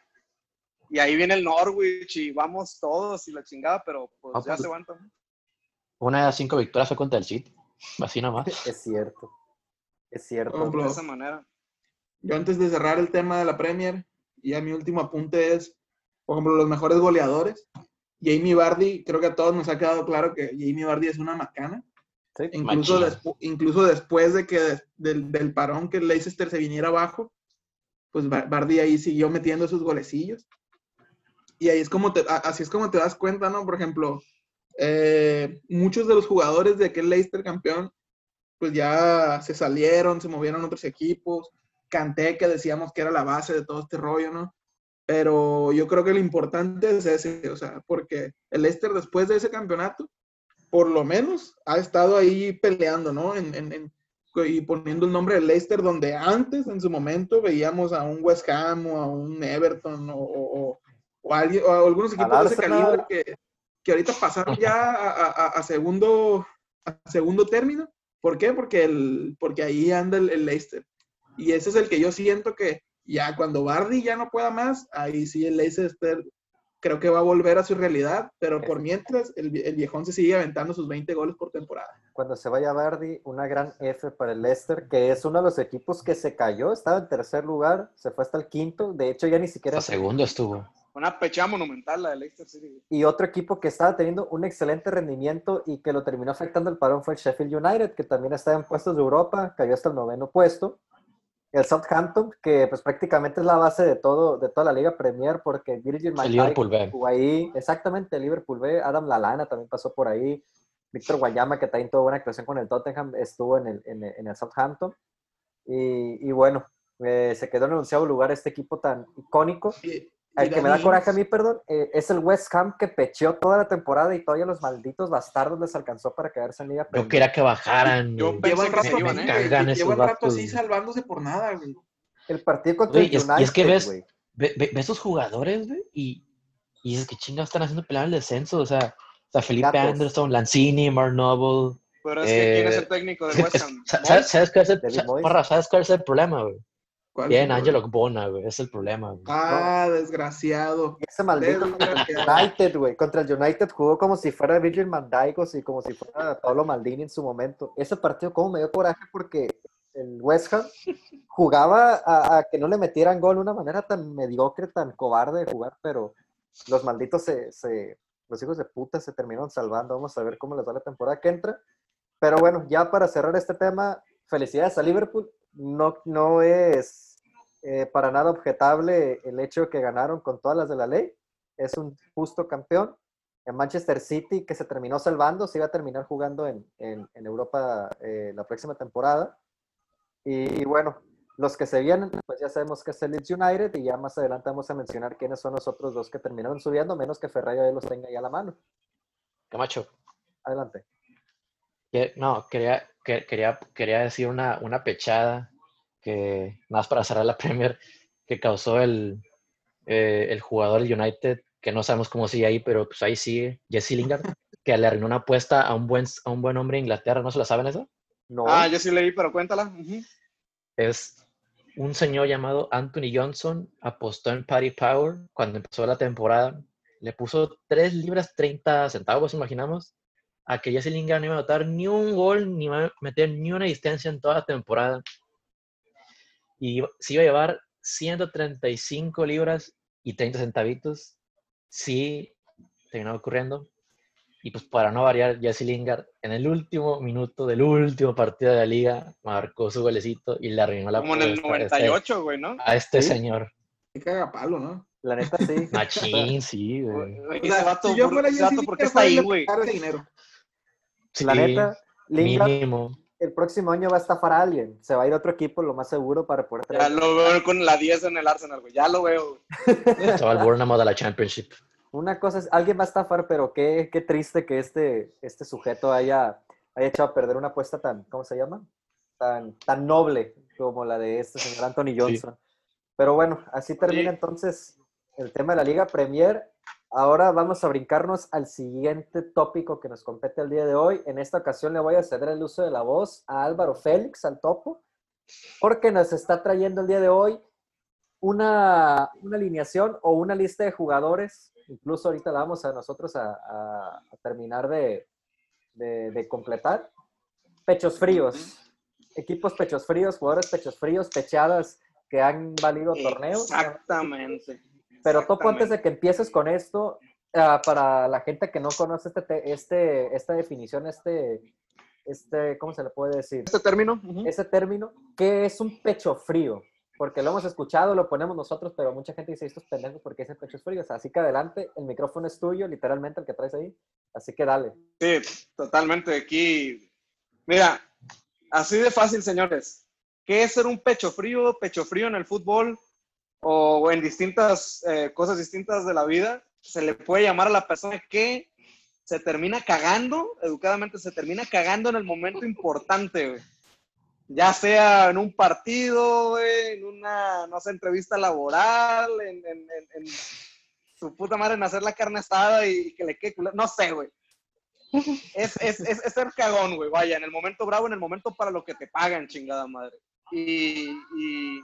y ahí viene el Norwich y vamos todos y la chingada, pero pues Ah, ya pues, se aguantan. Una de las cinco victorias fue contra el City, así nomás. Es cierto. Es cierto. Por ejemplo, De esa manera. Yo antes de cerrar el tema de la Premier, ya mi último apunte es, por ejemplo, los mejores goleadores. Jamie Vardy, creo que a todos nos ha quedado claro que Jamie Vardy es una macana. Sí. Incluso, despu- incluso después de que des- del, del parón que Leicester se viniera abajo, pues Ba- Vardy ahí siguió metiendo sus golecillos. Y ahí es como te, así es como te das cuenta, ¿no? Por ejemplo, eh, muchos de los jugadores de aquel Leicester campeón, pues ya se salieron, se movieron a otros equipos. Canté que decíamos que era la base de todo este rollo, ¿no? Pero yo creo que lo importante es ese, o sea, porque el Leicester después de ese campeonato, por lo menos ha estado ahí peleando, ¿no? En, en, en, y poniendo el nombre de Leicester, donde antes, en su momento, veíamos a un West Ham o a un Everton o, o, o, alguien, o algunos equipos de ese calibre que, que, ahorita pasaron ya a, a, a, segundo, a segundo término. ¿Por qué? Porque, el, porque ahí anda el, el Leicester. Y ese es el que yo siento que ya cuando Bardi ya no pueda más, ahí sí el Leicester creo que va a volver a su realidad, pero por mientras el, el, viejón se sigue aventando sus 20 goles por temporada. Cuando se vaya Bardi, una gran F para el Leicester, que es uno de los equipos que se cayó, estaba en tercer lugar, se fue hasta el quinto, de hecho ya ni siquiera... Hasta segundo estuvo. Una pechada monumental la de Leicester City. Y otro equipo que estaba teniendo un excelente rendimiento y que lo terminó afectando el parón fue el Sheffield United, que también estaba en puestos de Europa, cayó hasta el noveno puesto el Southampton, que pues prácticamente es la base de todo, de toda la Liga Premier, porque Virgil van Dijk jugó ahí, exactamente, el Liverpool B, Adam Lalana también pasó por ahí, Víctor Guayama, que también tuvo buena actuación con el Tottenham, estuvo en el, en, en el Southampton, y, y bueno, eh, se quedó en el onceavo lugar este equipo tan icónico. Y, El que me da coraje a mí, perdón, eh, es el West Ham que pecheó toda la temporada y todavía los malditos bastardos les alcanzó para quedarse en Liga Yo quería que bajaran. Yo güey. pensé Llevan que rato, se iban, ¿eh? Llevan rato así salvándose por nada, güey. El partido contra Güey, el es- United, y es que ves- güey. Ve, ve, ve esos jugadores, güey, y, y dices que chingados están haciendo pelear el descenso. O sea, o sea Felipe Gatos. Anderson, Lanzini, Mark Noble. Pero es que ¿quién es Eh, el técnico del Es- West es- Ham? ¿Sabes, sabes cuál es el. Parra, ¿sabes cuál es el problema, güey? ¿Cuál Bien, Angelo? Bona, güey, es el problema, güey. Ah, desgraciado. Y ese maldito Desgraciado. United, güey. Contra el United jugó como si fuera Virgil o si- como si fuera Pablo Maldini en su momento. Ese partido como me dio coraje porque el West Ham jugaba a, a que no le metieran gol de una manera tan mediocre, tan cobarde de jugar, pero los malditos se, se- los hijos de puta se terminaron salvando. Vamos a ver cómo les va la temporada que entra. Pero bueno, ya para cerrar este tema, felicidades a Liverpool. No, no es eh, para nada objetable el hecho que ganaron con todas las de la ley. Es un justo campeón. En Manchester City, que se terminó salvando, se iba a terminar jugando en, en- en Europa eh, la próxima temporada. Y, bueno, los que se vienen, pues ya sabemos que es el Leeds United y ya más adelante vamos a mencionar quiénes son los otros dos que terminaron subiendo, menos que Ferrari ya los tenga ya a la mano. Camacho, Adelante. no, quería, que- quería, quería decir una, una pechada que, más para cerrar la Premier, que causó el, eh, el jugador del United, que no sabemos cómo sigue ahí, pero pues ahí sigue, Jesse Lingard, que le arruinó una apuesta a un buen, a un buen hombre de Inglaterra, ¿no se la saben eso? No, Ah, yo sí leí, pero cuéntala. Es un señor llamado Anthony Johnson, apostó en Paddy Power cuando empezó la temporada, le puso 3 libras 30 centavos, imaginamos, a que Jesse Lingard no iba a anotar ni un gol, ni iba a meter ni una distancia en toda la temporada. Y se iba a llevar 135 libras y 30 centavitos. Sí, terminó ocurriendo. Y pues para no variar, Jesse Lingard en el último minuto del último partido de la liga marcó su golecito y le arruinó la Como en el apuesta a este- 98, güey, ¿no? a este Sí. señor. Qué cagapalo, ¿no? la neta sí. Machín, sí, güey. Ese vato, si yo fuera Jesse vato, ¿por qué Lingard, está ahí, güey? dinero. La Sí, neta, Lingard mínimo. El próximo año va a estafar a alguien. Se va a ir a otro equipo, lo más seguro, para poder Ya traer. lo veo con la 10 en el Arsenal, güey. Ya lo veo. Se va al Bournemouth a la Championship. Una cosa es, alguien va a estafar, pero qué, qué triste que este, este sujeto haya, haya echado a perder una apuesta tan, ¿cómo se llama? Tan, tan noble como la de este señor Anthony Johnson. Pero bueno, así termina Oye. entonces el tema de la Liga Premier. Ahora vamos a brincarnos al siguiente tópico que nos compete el día de hoy. En esta ocasión le voy a ceder el uso de la voz a Álvaro Félix, al topo, porque nos está trayendo el día de hoy una, una alineación o una lista de jugadores. Incluso ahorita la vamos a nosotros a, a- a terminar de, de- de completar. Pechos fríos. Equipos pechos fríos, jugadores pechos fríos, pechadas que han valido torneos. Exactamente. Pero Topo, antes de que empieces con esto, ah, para la gente que no conoce este, te- este, esta definición, este, este, ¿cómo se le puede decir? Este término. Ese término, ¿qué es un pecho frío? porque lo hemos escuchado, lo ponemos nosotros, pero mucha gente dice estos pendejos porque dicen pechos fríos. Así que adelante, el micrófono es tuyo, literalmente el que traes ahí. Así que dale. Sí, totalmente. Aquí, mira, así de fácil, señores. ¿Qué es ser un pecho frío? Pecho frío en el fútbol o en distintas eh, cosas distintas de la vida. Se le puede llamar a la persona que se termina cagando, educadamente se termina cagando en el momento importante, güey. Ya sea en un partido, güey, en una, no sé, entrevista laboral, en, en, en, en su puta madre en hacer la carne asada y, que le quede culo- No sé, güey. Es, es, es, es ser cagón, güey. Vaya, en el momento bravo, en el momento para lo que te pagan, chingada madre. Y. y,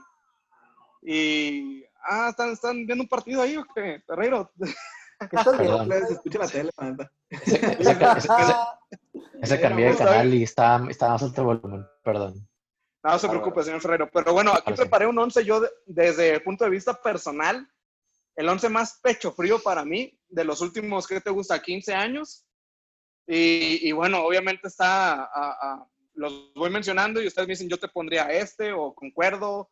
y ah, ¿están, ¿están viendo un partido ahí o qué? Ferreiro. ¿Qué estás viendo? Perdón. Se escucha la tele, la. Ese, ese ca- ese- ese- ese cambié de bien. canal y está, está más alto el volumen, perdón. No se preocupe, señor Ferrero. Pero bueno, aquí Ahora sí. preparé un 11 yo de- desde el punto de vista personal. El 11 más pecho frío para mí de los últimos, ¿qué te gusta? 15 años. Y, y bueno, obviamente está, a- a- los voy mencionando y ustedes me dicen, yo te pondría este o concuerdo.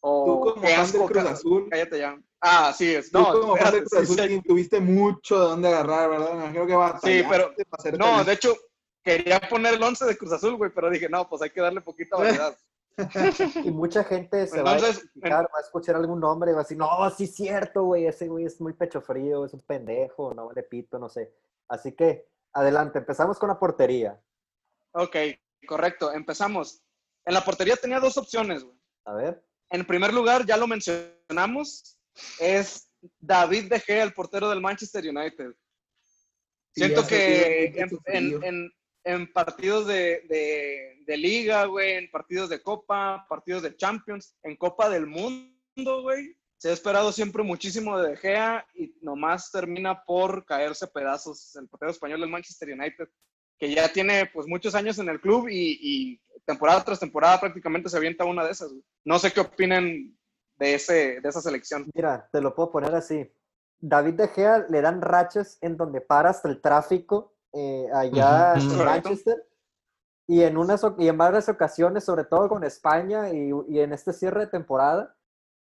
O Tú como fan del asco, Cruz ca- Azul. Cállate ya. Ah, sí, es. Tú No, como fan del Cruz Azul sí, tuviste mucho de dónde agarrar, ¿verdad? Me imagino que va Sí, pero- No, de hecho, quería poner el 11 de Cruz Azul, güey, pero dije, no, pues hay que darle poquita variedad. Y mucha gente se va a identificar, va a escuchar algún nombre y va a decir, no, sí es cierto, güey, ese güey es muy pecho frío, es un pendejo, no vale pito, no sé. Así que, adelante, empezamos con la portería. Ok, correcto. Empezamos. En la portería tenía dos opciones, güey. A ver, En primer lugar, ya lo mencionamos, es David De Gea, el portero del Manchester United. Siento que en, en- en- en partidos de, de- de liga, güey, en partidos de copa, partidos de Champions, en Copa del Mundo, güey, se ha esperado siempre muchísimo de De Gea y nomás termina por caerse pedazos el portero español del Manchester United, que ya tiene pues muchos años en el club y, y temporada tras temporada prácticamente se avienta una de esas. No sé qué opinen de, ese, de esa selección. mira, te lo puedo poner así. David De Gea le dan rachas en donde para hasta el tráfico eh, allá en Correcto. Manchester. Y en, unas, y en varias ocasiones, sobre todo con España y, y en este cierre de temporada,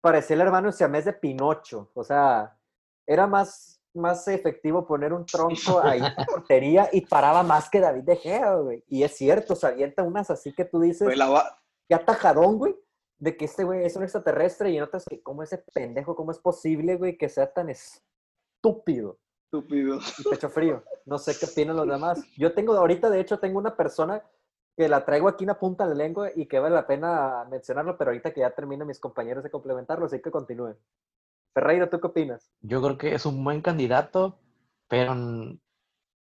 parecía el hermano siamés de Pinocho. O sea, era más, más efectivo poner un tronco ahí en la portería y paraba más que David De Gea, güey. Y es cierto, se avienta unas así que tú dices, Güey, la va- qué atajadón, güey, de que este güey es un extraterrestre y en otras que, ¿cómo ese pendejo, cómo es posible, güey, que sea tan estúpido? Estúpido. y pecho frío. No sé qué opinan los demás. Yo tengo, ahorita de hecho, tengo una persona que la traigo aquí en la punta de la lengua y que vale la pena mencionarlo, pero ahorita que ya termino mis compañeros de complementarlo, así que continúen. Ferreiro, ¿tú qué opinas? Yo creo que es un buen candidato, pero,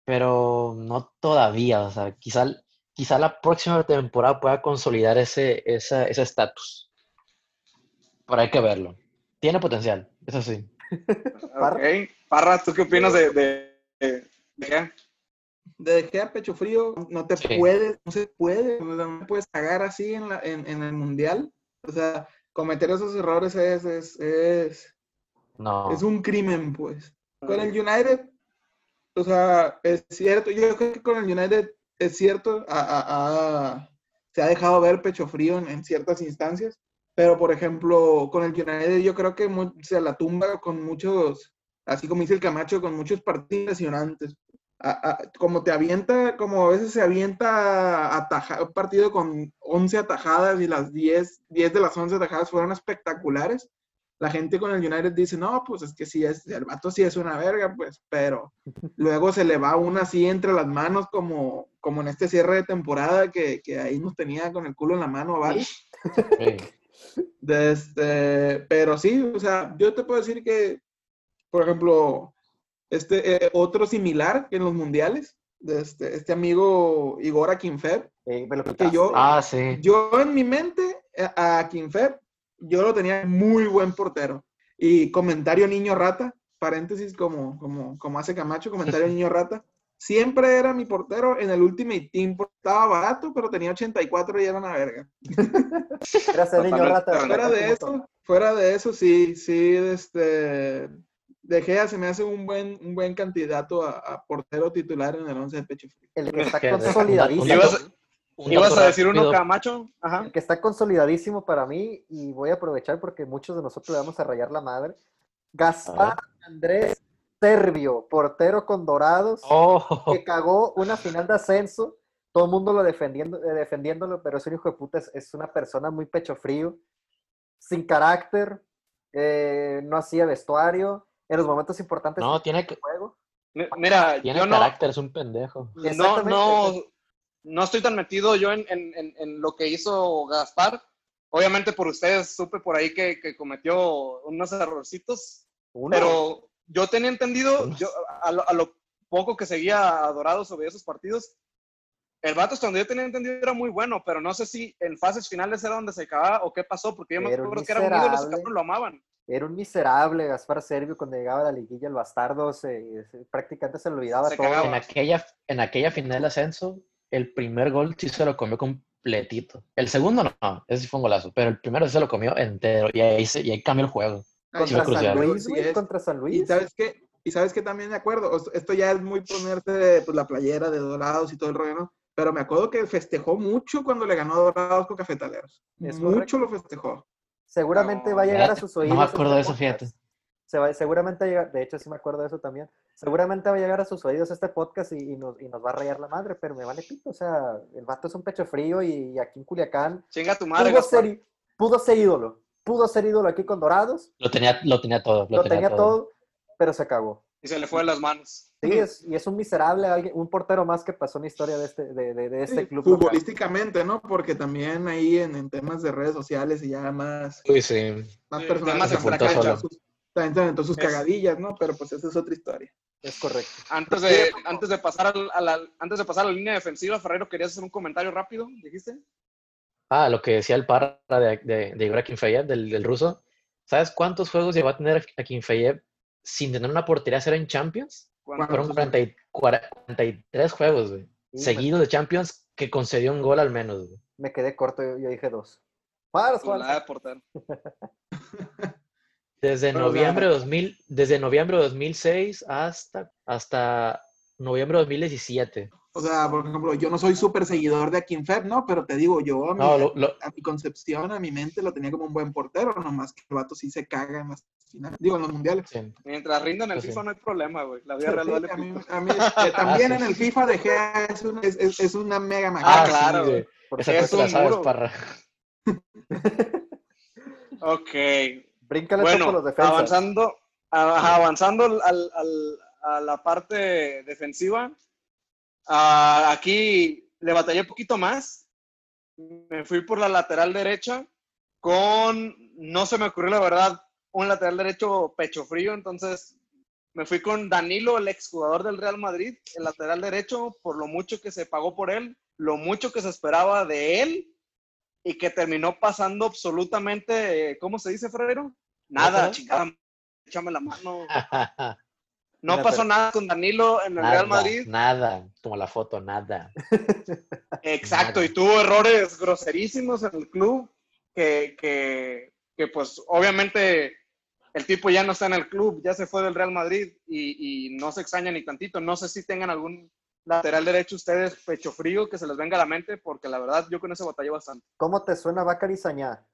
pero no todavía. O sea, quizá, quizá la próxima temporada pueda consolidar ese esa- ese estatus. Pero hay que verlo. Tiene potencial, eso sí. Parra. Ok. Parra, ¿tú qué opinas de, de, de- de Gea? De De Gea pecho frío, no te Sí. puedes, no se puede, no puedes cagar así en, la, en, en el mundial. O sea, cometer esos errores es, es, es, No. es un crimen, pues. Con el United, o sea, es cierto, yo creo que con el United es cierto, a- a- a- se ha dejado ver pecho frío en, en ciertas instancias, pero por ejemplo, con el United yo creo que mu- se la tumba con muchos, así como dice el Camacho, con muchos partidos impresionantes. A- a- como te avienta, como a veces se avienta ataja, un partido con 11 atajadas y las 10, 10 de las 11 atajadas fueron espectaculares la gente con el United dice, no, pues es que sí, es, el vato sí es una verga, pues, pero luego se le va una así entre las manos como, como en este cierre de temporada que, que ahí nos tenía con el culo en la mano a varios. Sí. De este, pero sí, o sea, yo te puedo decir que, por ejemplo, este eh, otro similar que en los mundiales, de este, este amigo Igor Akinfer, me lo Que yo- Ah, sí. yo en mi mente, eh, a Akinfer, yo lo tenía muy buen portero. Y comentario niño rata, paréntesis como, como, como hace Camacho, comentario niño rata. Siempre era mi portero en el Ultimate Team, estaba barato, pero tenía 84 y era una verga. Ese niño rata. Fuera de eso, fuera de eso, sí, sí, este, De Gea se me hace un buen, un buen candidato a, a portero titular en el 11 de pecho frío. El que está consolidadísimo. Ibas- Un ¿Ibas dato a decir uno. Camacho? Ajá. Que está consolidadísimo para mí, y voy a aprovechar porque muchos de nosotros le vamos a rayar la madre. Gaspar Andrés Servio, portero con Dorados, Oh, que cagó una final de ascenso. Todo el mundo lo defendiendo, eh, defendiéndolo, pero es un hijo de puta, es, es una persona muy pecho frío, sin carácter, eh, no hacía vestuario. En los momentos importantes no, tiene, que- juego. Mi- Mira, tiene yo no, carácter, es un pendejo. no, no, no estoy tan metido yo en, en- en- en lo que hizo Gaspar. Obviamente por ustedes supe por ahí que, que cometió unos errorcitos, Uno. pero yo tenía entendido, yo, a, lo, a lo poco que seguía a Dorado sobre esos partidos, el vato hasta donde yo tenía entendido era muy bueno, pero no sé si en fases finales era donde se acababa o qué pasó, porque yo me acuerdo que era un ídolo, miserable. cabrón lo amaban. Era un miserable Gaspar Servio cuando llegaba a la liguilla, el bastardo se, se- prácticamente se olvidaba Se todo. cagaba. En aquella, en aquella final de ascenso, el primer gol sí se lo comió completito. El segundo no, ese sí fue un golazo, pero el primero sí se lo comió entero y ahí, se- y ahí cambió el juego. Contra. San Luis, sí güey, es. contra San Y sabes qué, y sabes que también de acuerdo, esto ya es muy ponerse pues, la playera de Dorados y todo el rollo, ¿no? Pero me acuerdo que festejó mucho cuando le ganó a Dorados con Cafetaleros. Es mucho lo festejó. Seguramente No, va a llegar a sus no me oídos. acuerdo este de eso, fíjate. Se va, seguramente llega, de hecho sí me acuerdo de eso también. Seguramente va a llegar a sus oídos este podcast y, y nos, y nos va a rayar la madre, pero me vale pito. O sea, el vato es un pecho frío y, aquí en Culiacán Chinga tu madre, pudo ser, pudo ser ídolo. Pudo ser ídolo aquí con Dorados, Lo tenía, lo tenía todo. Lo, lo tenía todo, pero se cagó. y se le fue de las manos. Sí, es, y es un miserable, alguien- un portero más que pasó en la historia de este, de, de- de este Sí, club. local. futbolísticamente, ¿no? Porque también ahí en, en temas de redes sociales y ya más, Uy, sí. más Sí, también se aventó sus Es- cagadillas, ¿no? Pero pues esa es otra historia. Es correcto. Antes de, antes de pasar al- a la, antes de pasar a la línea defensiva, Ferrero, ¿querías hacer un comentario rápido? ¿Dijiste? Ah, lo que decía el parra de, de, de del, del ruso. ¿Sabes cuántos juegos llegó a tener Akinfeyev sin tener una portería cero en Champions? Fueron 40 y- 43 juegos, güey. Sí, Seguidos de Champions que concedió un gol al menos, güey. Me quedé corto, yo, yo dije dos. Juárez, Juárez. Desde Pero, noviembre, de 2000, desde noviembre de 2006 hasta, hasta noviembre de 2017. O sea, por ejemplo, yo no soy súper seguidor de Akinfeb, ¿no? Pero te digo, yo a mi, No, lo- lo- a mi concepción, a mi mente, lo tenía como un buen portero, nomás que el vato sí se caga en las finales, digo, en los mundiales. sí. Mientras rindan el Pues sí. FIFA no hay problema, güey. La vida real vale a mí, pito. a mí, eh, también Ah, sí. en el FIFA de Gea es, un- es, es- es una mega Ah, macana. claro, sí, güey. Esa Es la un sabes, muro. parra. Ok. Bríncale Bueno, los defensas. avanzando, a- avanzando al- al- a la parte defensiva, aquí le batallé un poquito más. Me fui por la lateral derecha con, no se me ocurrió la verdad, un lateral derecho pecho frío, entonces me fui con Danilo, el exjugador del Real Madrid, el lateral derecho, por lo mucho que se pagó por él, lo mucho que se esperaba de él y que terminó pasando absolutamente, ¿cómo se dice, Ferrero? Nada, chingada, échame la mano. No pasó pero- nada con Danilo en el nada, Real Madrid. nada, como la foto, nada. Exacto, Nada. y tuvo errores groserísimos en el club que, que, que, pues obviamente el tipo ya no está en el club, ya se fue del Real Madrid y, y no se extraña ni tantito. No sé si tengan algún lateral derecho ustedes pecho frío que se les venga a la mente, porque la verdad yo con ese batallé bastante. ¿Cómo te suena Bacari Sañá?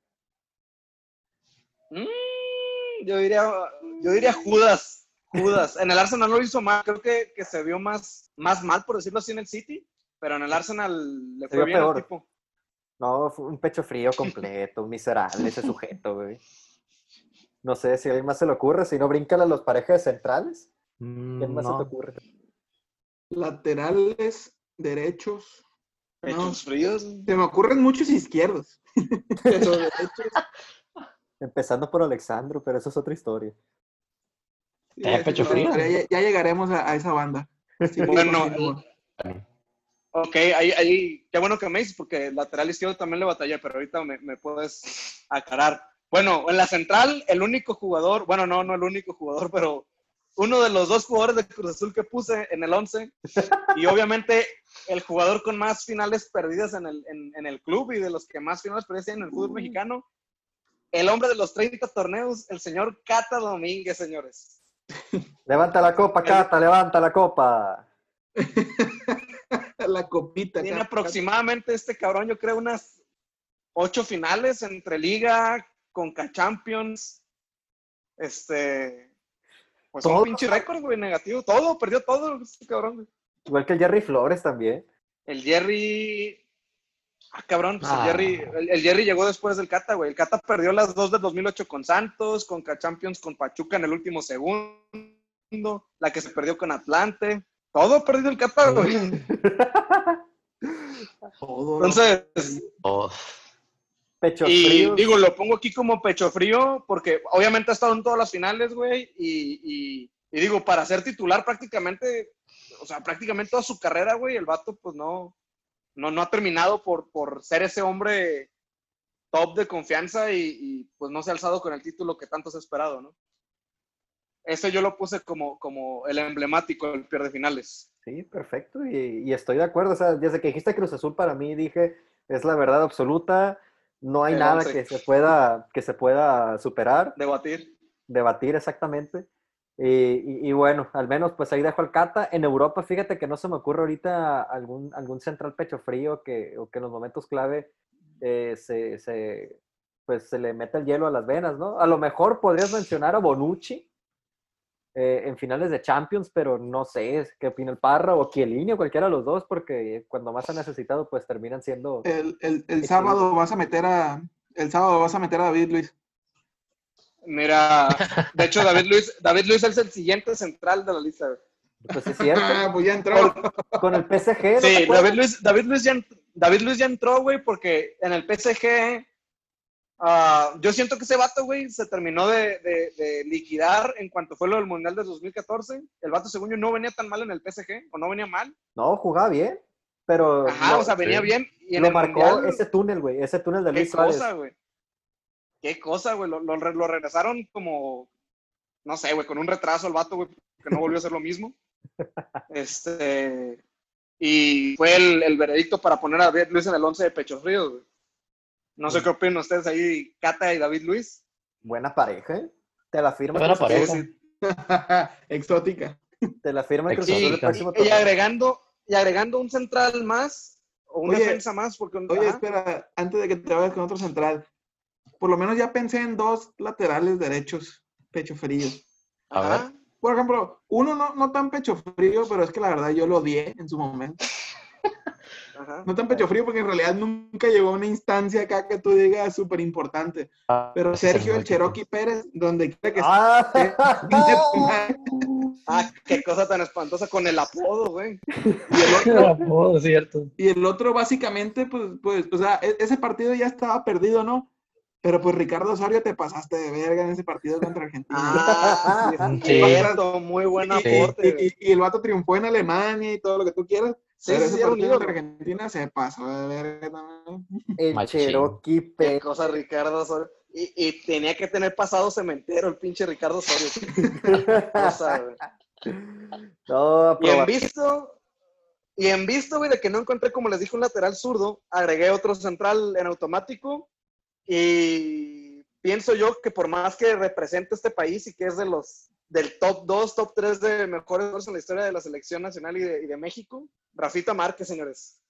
Mm, yo diría, yo diría Judas. Judas. En el Arsenal no lo hizo mal, creo que, que se vio más, más mal, por decirlo así, en el City, pero en el Arsenal le Se fue vio bien al peor. tipo. No, fue un pecho frío completo, un miserable ese sujeto, güey. No sé si a alguien más se le ocurre, si no, bríncale a los parejas centrales. ¿Quién más se te No, ocurre? Laterales derechos. No, Pechos fríos. se me ocurren muchos izquierdos. Pero derechos. Empezando por Alexandro, pero eso es otra historia. historia, Ya, ya llegaremos a, a esa banda. Sí, Bueno, continúa. Ok, ahí, ahí, qué bueno que me dices, porque el lateral izquierdo también le batallé, pero ahorita me, me puedes aclarar. Bueno, en la central, el único jugador, bueno, no, no el único jugador, pero uno de los dos jugadores de Cruz Azul que puse en el 11, y obviamente el jugador con más finales perdidas en el, en, en el club y de los que más finales perdidas en el fútbol mexicano, el hombre de los 30 torneos, el señor Cata Domínguez, señores. Levanta la copa, Cata, levanta la copa. la copita. Tiene aproximadamente este cabrón, yo creo, unas ocho finales entre Liga, Conca Champions. Este. Pues Todo. un pinche récord, güey, negativo. Todo, perdió todo este cabrón, güey. Igual que el Jerry Flores también. El Jerry. Ah, cabrón, pues Ah. el Jerry. El, el Jerry llegó después del Cata, güey. El Cata perdió las dos del 2008 con Santos, con Champions con Pachuca en el último segundo, la que se perdió con Atlante. Todo perdió el Cata, güey. Todo, Entonces, Oh, Pecho y frío. digo, lo pongo aquí como pecho frío, porque obviamente ha estado en todas las finales, güey. Y, y- y digo, para ser titular prácticamente, o sea, prácticamente toda su carrera, güey, el vato, pues no, no, no ha terminado por, por ser ese hombre top de confianza y, y, pues no se ha alzado con el título que tanto se ha esperado, ¿no? Ese yo lo puse como, como el emblemático del pierde finales. Sí, perfecto. Y, y estoy de acuerdo. O sea, desde que dijiste Cruz Azul para mí dije, es la verdad absoluta. No hay El nada que se pueda, que se pueda superar, Debatir. debatir exactamente. Y, y- y bueno, al menos pues ahí dejo al Cata. En Europa, fíjate que no se me ocurre ahorita algún, algún central pecho frío que, o que en los momentos clave eh, se, se, pues, se le meta el hielo a las venas, ¿no? A lo mejor podrías mencionar a Bonucci eh, en finales de Champions, pero no sé qué opina el Parra o Chiellini o cualquiera de los dos, porque cuando más ha necesitado, pues terminan siendo... El, el, el sábado vas a meter a. El sábado vas a meter a David Luis. Mira, de hecho, David Luis, David Luis es el siguiente central de la lista, güey. Pues es cierto, Ah, pues ya entró. con el PSG. ¿no Sí? David Luis, David Luis ya, David Luis ya entró, güey, porque en el PSG, ah, yo siento que ese vato, güey, se terminó de, de- de liquidar en cuanto fue lo del Mundial de 2014. El vato, según yo, no venía tan mal en el PSG, o no venía mal. No, jugaba bien, pero Ajá, lo, o sea, venía sí. bien. Y en lo el marcó Mundial, ese túnel, güey, ese túnel de qué Luis Suárez. cosa, güey. Qué cosa, güey. Lo, lo re- lo regresaron como, no sé, güey, con un retraso al vato, güey, que no volvió a ser lo mismo. Este, y fue el, el veredicto para poner a Luis en el 11 de Pechos Fríos, güey. No sé qué opinan ustedes ahí, Cata y David Luis. Buena pareja, ¿eh? Te la firma Buena pareja. Sí, Exótica. Te la firma Sí, Y, próximo y agregando, y agregando un central más, o una Oye, defensa más, porque Oye, ajá. espera, antes de que te vayas con otro central. Por lo menos ya pensé en dos laterales derechos, pecho frío. A ver. Ajá. Por ejemplo, uno no, no tan pecho frío, pero es que la verdad yo lo odié en su momento. Ajá. No tan pecho frío porque en realidad nunca llegó a una instancia acá que tú digas súper importante. Pero Ese es Sergio el. Cherokee Pérez, donde quiera que ¡Ah! Ah, qué cosa tan espantosa con el apodo, güey. Y el otro, Oh, cierto. y el otro básicamente, pues, pues, o sea, e- ese partido ya estaba perdido, ¿no? Pero pues Ricardo Osorio te pasaste de verga en ese partido contra Argentina. Ah, sí, cierto, muy buen aporte. y, y- y el vato triunfó en Alemania y todo lo que tú quieras. Sí, pero sí, ese partido contra Argentina se pasó de verga también. El Machín. Cherokee cosa, Ricardo Osorio. Y, y tenía que tener pasado cementero el pinche Ricardo Osorio. Qué cosa, güey. No, Y en visto, y en visto, güey, de que no encontré, como les dije, un lateral zurdo, agregué otro central en automático. Y pienso yo que por más que represente este país y que es de los del top 2, top 3 de mejores jugadores en la historia de la selección nacional y de, y de México, Rafita Márquez, señores.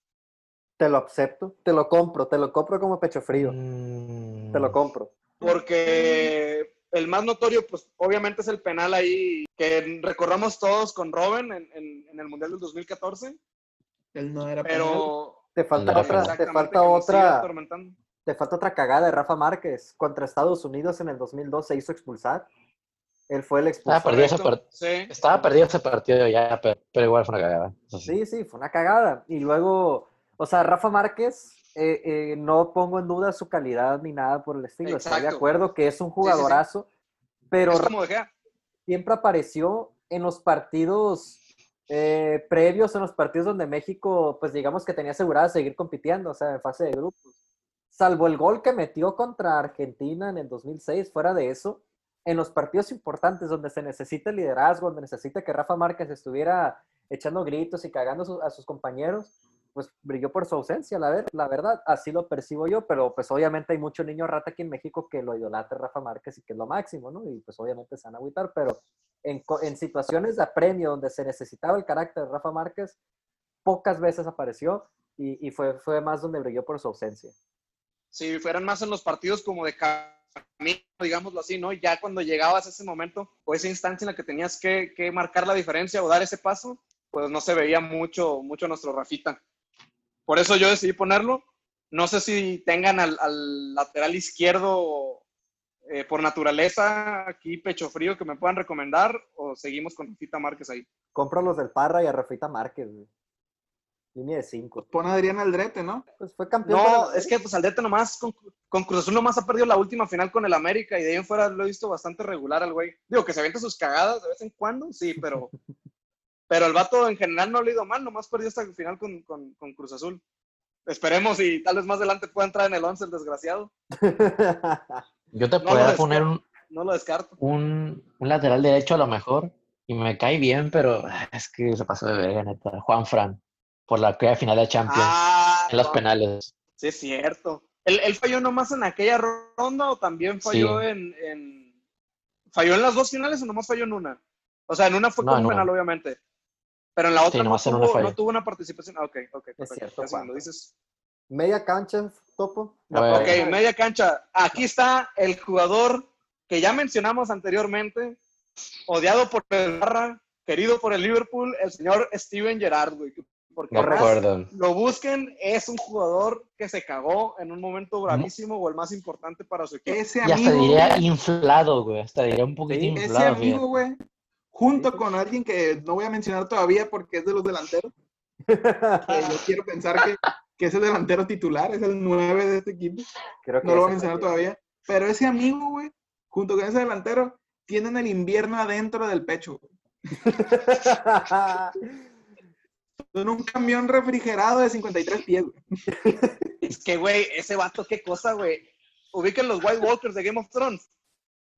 te lo acepto, te lo compro, te lo compro como pecho frío, Mm, te lo compro. Porque el más notorio, pues obviamente es el penal ahí que recordamos todos con Robin en, en- en el Mundial del 2014, Él no era penal. pero Te falta No, otra, te falta otra, te falta otra cagada de Rafa Márquez contra Estados Unidos en el 2002 se hizo expulsar. Él fue el Estaba expulsado. perdido ese sí. Estaba perdido ese partido ya, pero, pero igual fue una cagada. Sí. Sí, fue una cagada. Y luego, o sea, Rafa Márquez, eh, eh, no pongo en duda su calidad ni nada por el estilo. Estoy de Exacto. acuerdo que es un sí. jugadorazo, pero siempre apareció en los partidos eh, previos, en los partidos donde México, pues digamos que tenía asegurada seguir compitiendo, o sea, en fase de grupos. Salvo el gol que metió contra Argentina en el 2006, fuera de eso, en los partidos importantes donde se necesita liderazgo, donde necesita que Rafa Márquez estuviera echando gritos y cagando a sus- compañeros, pues brilló por su ausencia, la, ver- la verdad, así lo percibo yo, pero pues obviamente hay mucho niño rata aquí en México que lo idolatra Rafa Márquez y que es lo máximo, ¿no? Y pues obviamente se van a agüitar, pero en, situaciones de apremio donde se necesitaba el carácter de Rafa Márquez, pocas veces apareció y, y fue, fue más donde brilló por su ausencia. Si fueran más en los partidos como de camino, digámoslo así, ¿no? Ya cuando llegabas a ese momento o esa instancia en la que tenías que, que marcar la diferencia o dar ese paso, pues no se veía mucho, mucho nuestro Rafita. Por eso yo decidí ponerlo. No sé si tengan al, al lateral izquierdo eh, por naturaleza aquí pecho frío que me puedan recomendar o seguimos con Rafita Márquez ahí. Compro los del Parra y a Rafita Márquez, güey. Línea de cinco. Pon a Adrián Aldrete, ¿no? Pues fue campeón. No, es que pues Aldete nomás con, con Cruz Azul nomás ha perdido la última final con el América y de ahí en fuera lo he visto bastante regular al güey. Digo que se avienta sus cagadas de vez en cuando, sí, pero pero el vato en general no le ha ido mal, nomás perdió esta final con, con, con Cruz Azul. Esperemos y tal vez más adelante pueda entrar en el 11 el desgraciado. Yo te No podría poner un, No lo descarto. un, un lateral derecho a lo mejor y me cae bien, pero ah, es que se pasó de verga, neta. Juan Fran, por la aquella final de Champions, Ah, en los no, penales. Sí, es cierto. ¿Él, él falló nomás en aquella ronda o también falló Sí. en, en- ¿Falló en las dos finales o nomás falló en una? O sea, en una fue No, con un penal, una. obviamente. Pero en la otra no, nomás en una tuvo, falló. no tuvo una participación. Ah, ok, ok. perfecto. cierto, Ya si me lo dices. Media cancha, Topo. Ok, media cancha. Aquí está el jugador que ya mencionamos anteriormente, odiado por el Barra, querido por el Liverpool, el señor Steven Gerrard, güey. Porque lo busquen, es un jugador que se cagó en un momento bravísimo o el más importante para su equipo. Ese Y hasta amigo, diría inflado, güey. Hasta diría un poquito Sí, ese inflado. amigo, güey, junto con alguien que no voy a mencionar todavía porque es de los delanteros, que yo quiero pensar que, que es el delantero titular, es el 9 de este equipo. Creo que No lo voy a mencionar todavía. Pero ese amigo, güey, junto con ese delantero, tienen el invierno adentro del pecho. güey. Son un camión refrigerado de 53 pies, güey. Es que, güey, ese vato, qué cosa, güey. Ubiquen los White Walkers de Game of Thrones.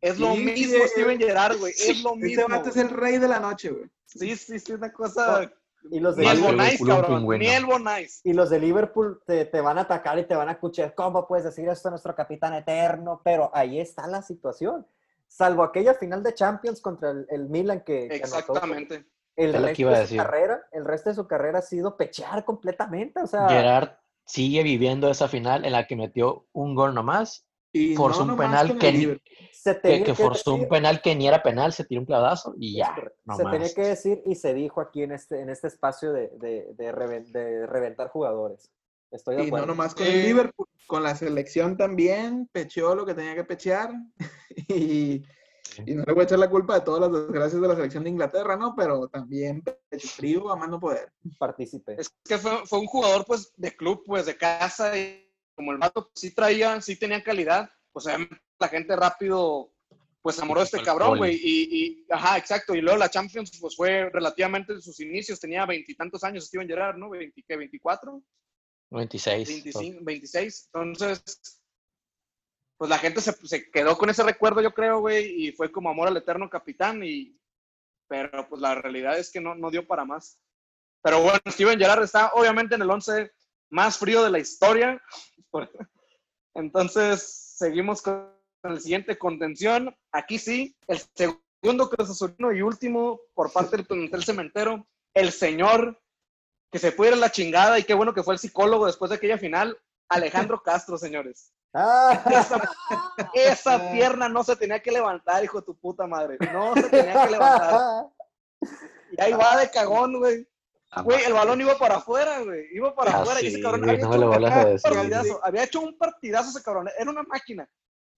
Es lo Sí, mismo eh, Steven Gerrard, güey. Es lo mismo. vato es el rey de la noche, güey. Sí, sí, sí, una cosa. y los de Ni el Más que Liverpool, un cabrón. pingüino. Ni el Bonais. y los de Liverpool te, te van a atacar y te van a escuchar. ¿Cómo puedes decir esto a nuestro capitán eterno? Pero ahí está la situación. Salvo aquella final de Champions contra el, el Milan que, que anotó, Exactamente. El Es lo que resto iba a de su decir. carrera, el resto de su carrera ha sido pechear completamente. O sea, Gerard sigue viviendo esa final en la que metió un gol nomás, Y Forzó un nomás penal que ni- se que, tenía que forzó un decir- penal que ni era penal, se tiró un clavazo y ya. no se más. tenía que decir y se dijo aquí en este, en este espacio de, de, de reven- de reventar jugadores. Estoy de Y no acuerdo. nomás con Eh, el Liverpool, con la selección también, pecheó lo que tenía que pechear. Y, y no le voy a echar la culpa de todas las desgracias de la selección de Inglaterra, ¿no? Pero también pecho frío a más no poder. Partícipe. Es que fue, fue un jugador, pues, de club, pues, de casa. Y como el vato pues, sí traía, sí tenía calidad, pues, la gente rápido, pues, se enamoró de este cabrón, güey. Y, y, ajá, exacto. Y luego la Champions, pues, fue relativamente en sus inicios. Tenía veintitantos años Steven Gerrard, ¿no? ¿Veinti- ¿Qué? ¿24? 26. 25, 26. Entonces, pues la gente se, se quedó con ese recuerdo, yo creo, güey, y fue como amor al eterno capitán, y, pero pues la realidad es que no, no dio para más. Pero bueno, Steven Gerrard está obviamente en el 11 más frío de la historia. Entonces, seguimos con el siguiente contención. Aquí sí, el segundo Cruz Azulino y último por parte del plantel cementero, el señor que se puede ir a la chingada y qué bueno que fue el psicólogo después de aquella final, Alejandro Castro, señores. ¡Ah! Esa, esa pierna no se tenía que levantar, hijo de tu puta madre. No se tenía que levantar. Y ahí va de cagón, güey. Güey, el balón iba para afuera, güey. Iba para Ah, afuera. y ese cabrón había no hecho lo un partidazo. Había hecho un partidazo ese cabrón. Era una máquina.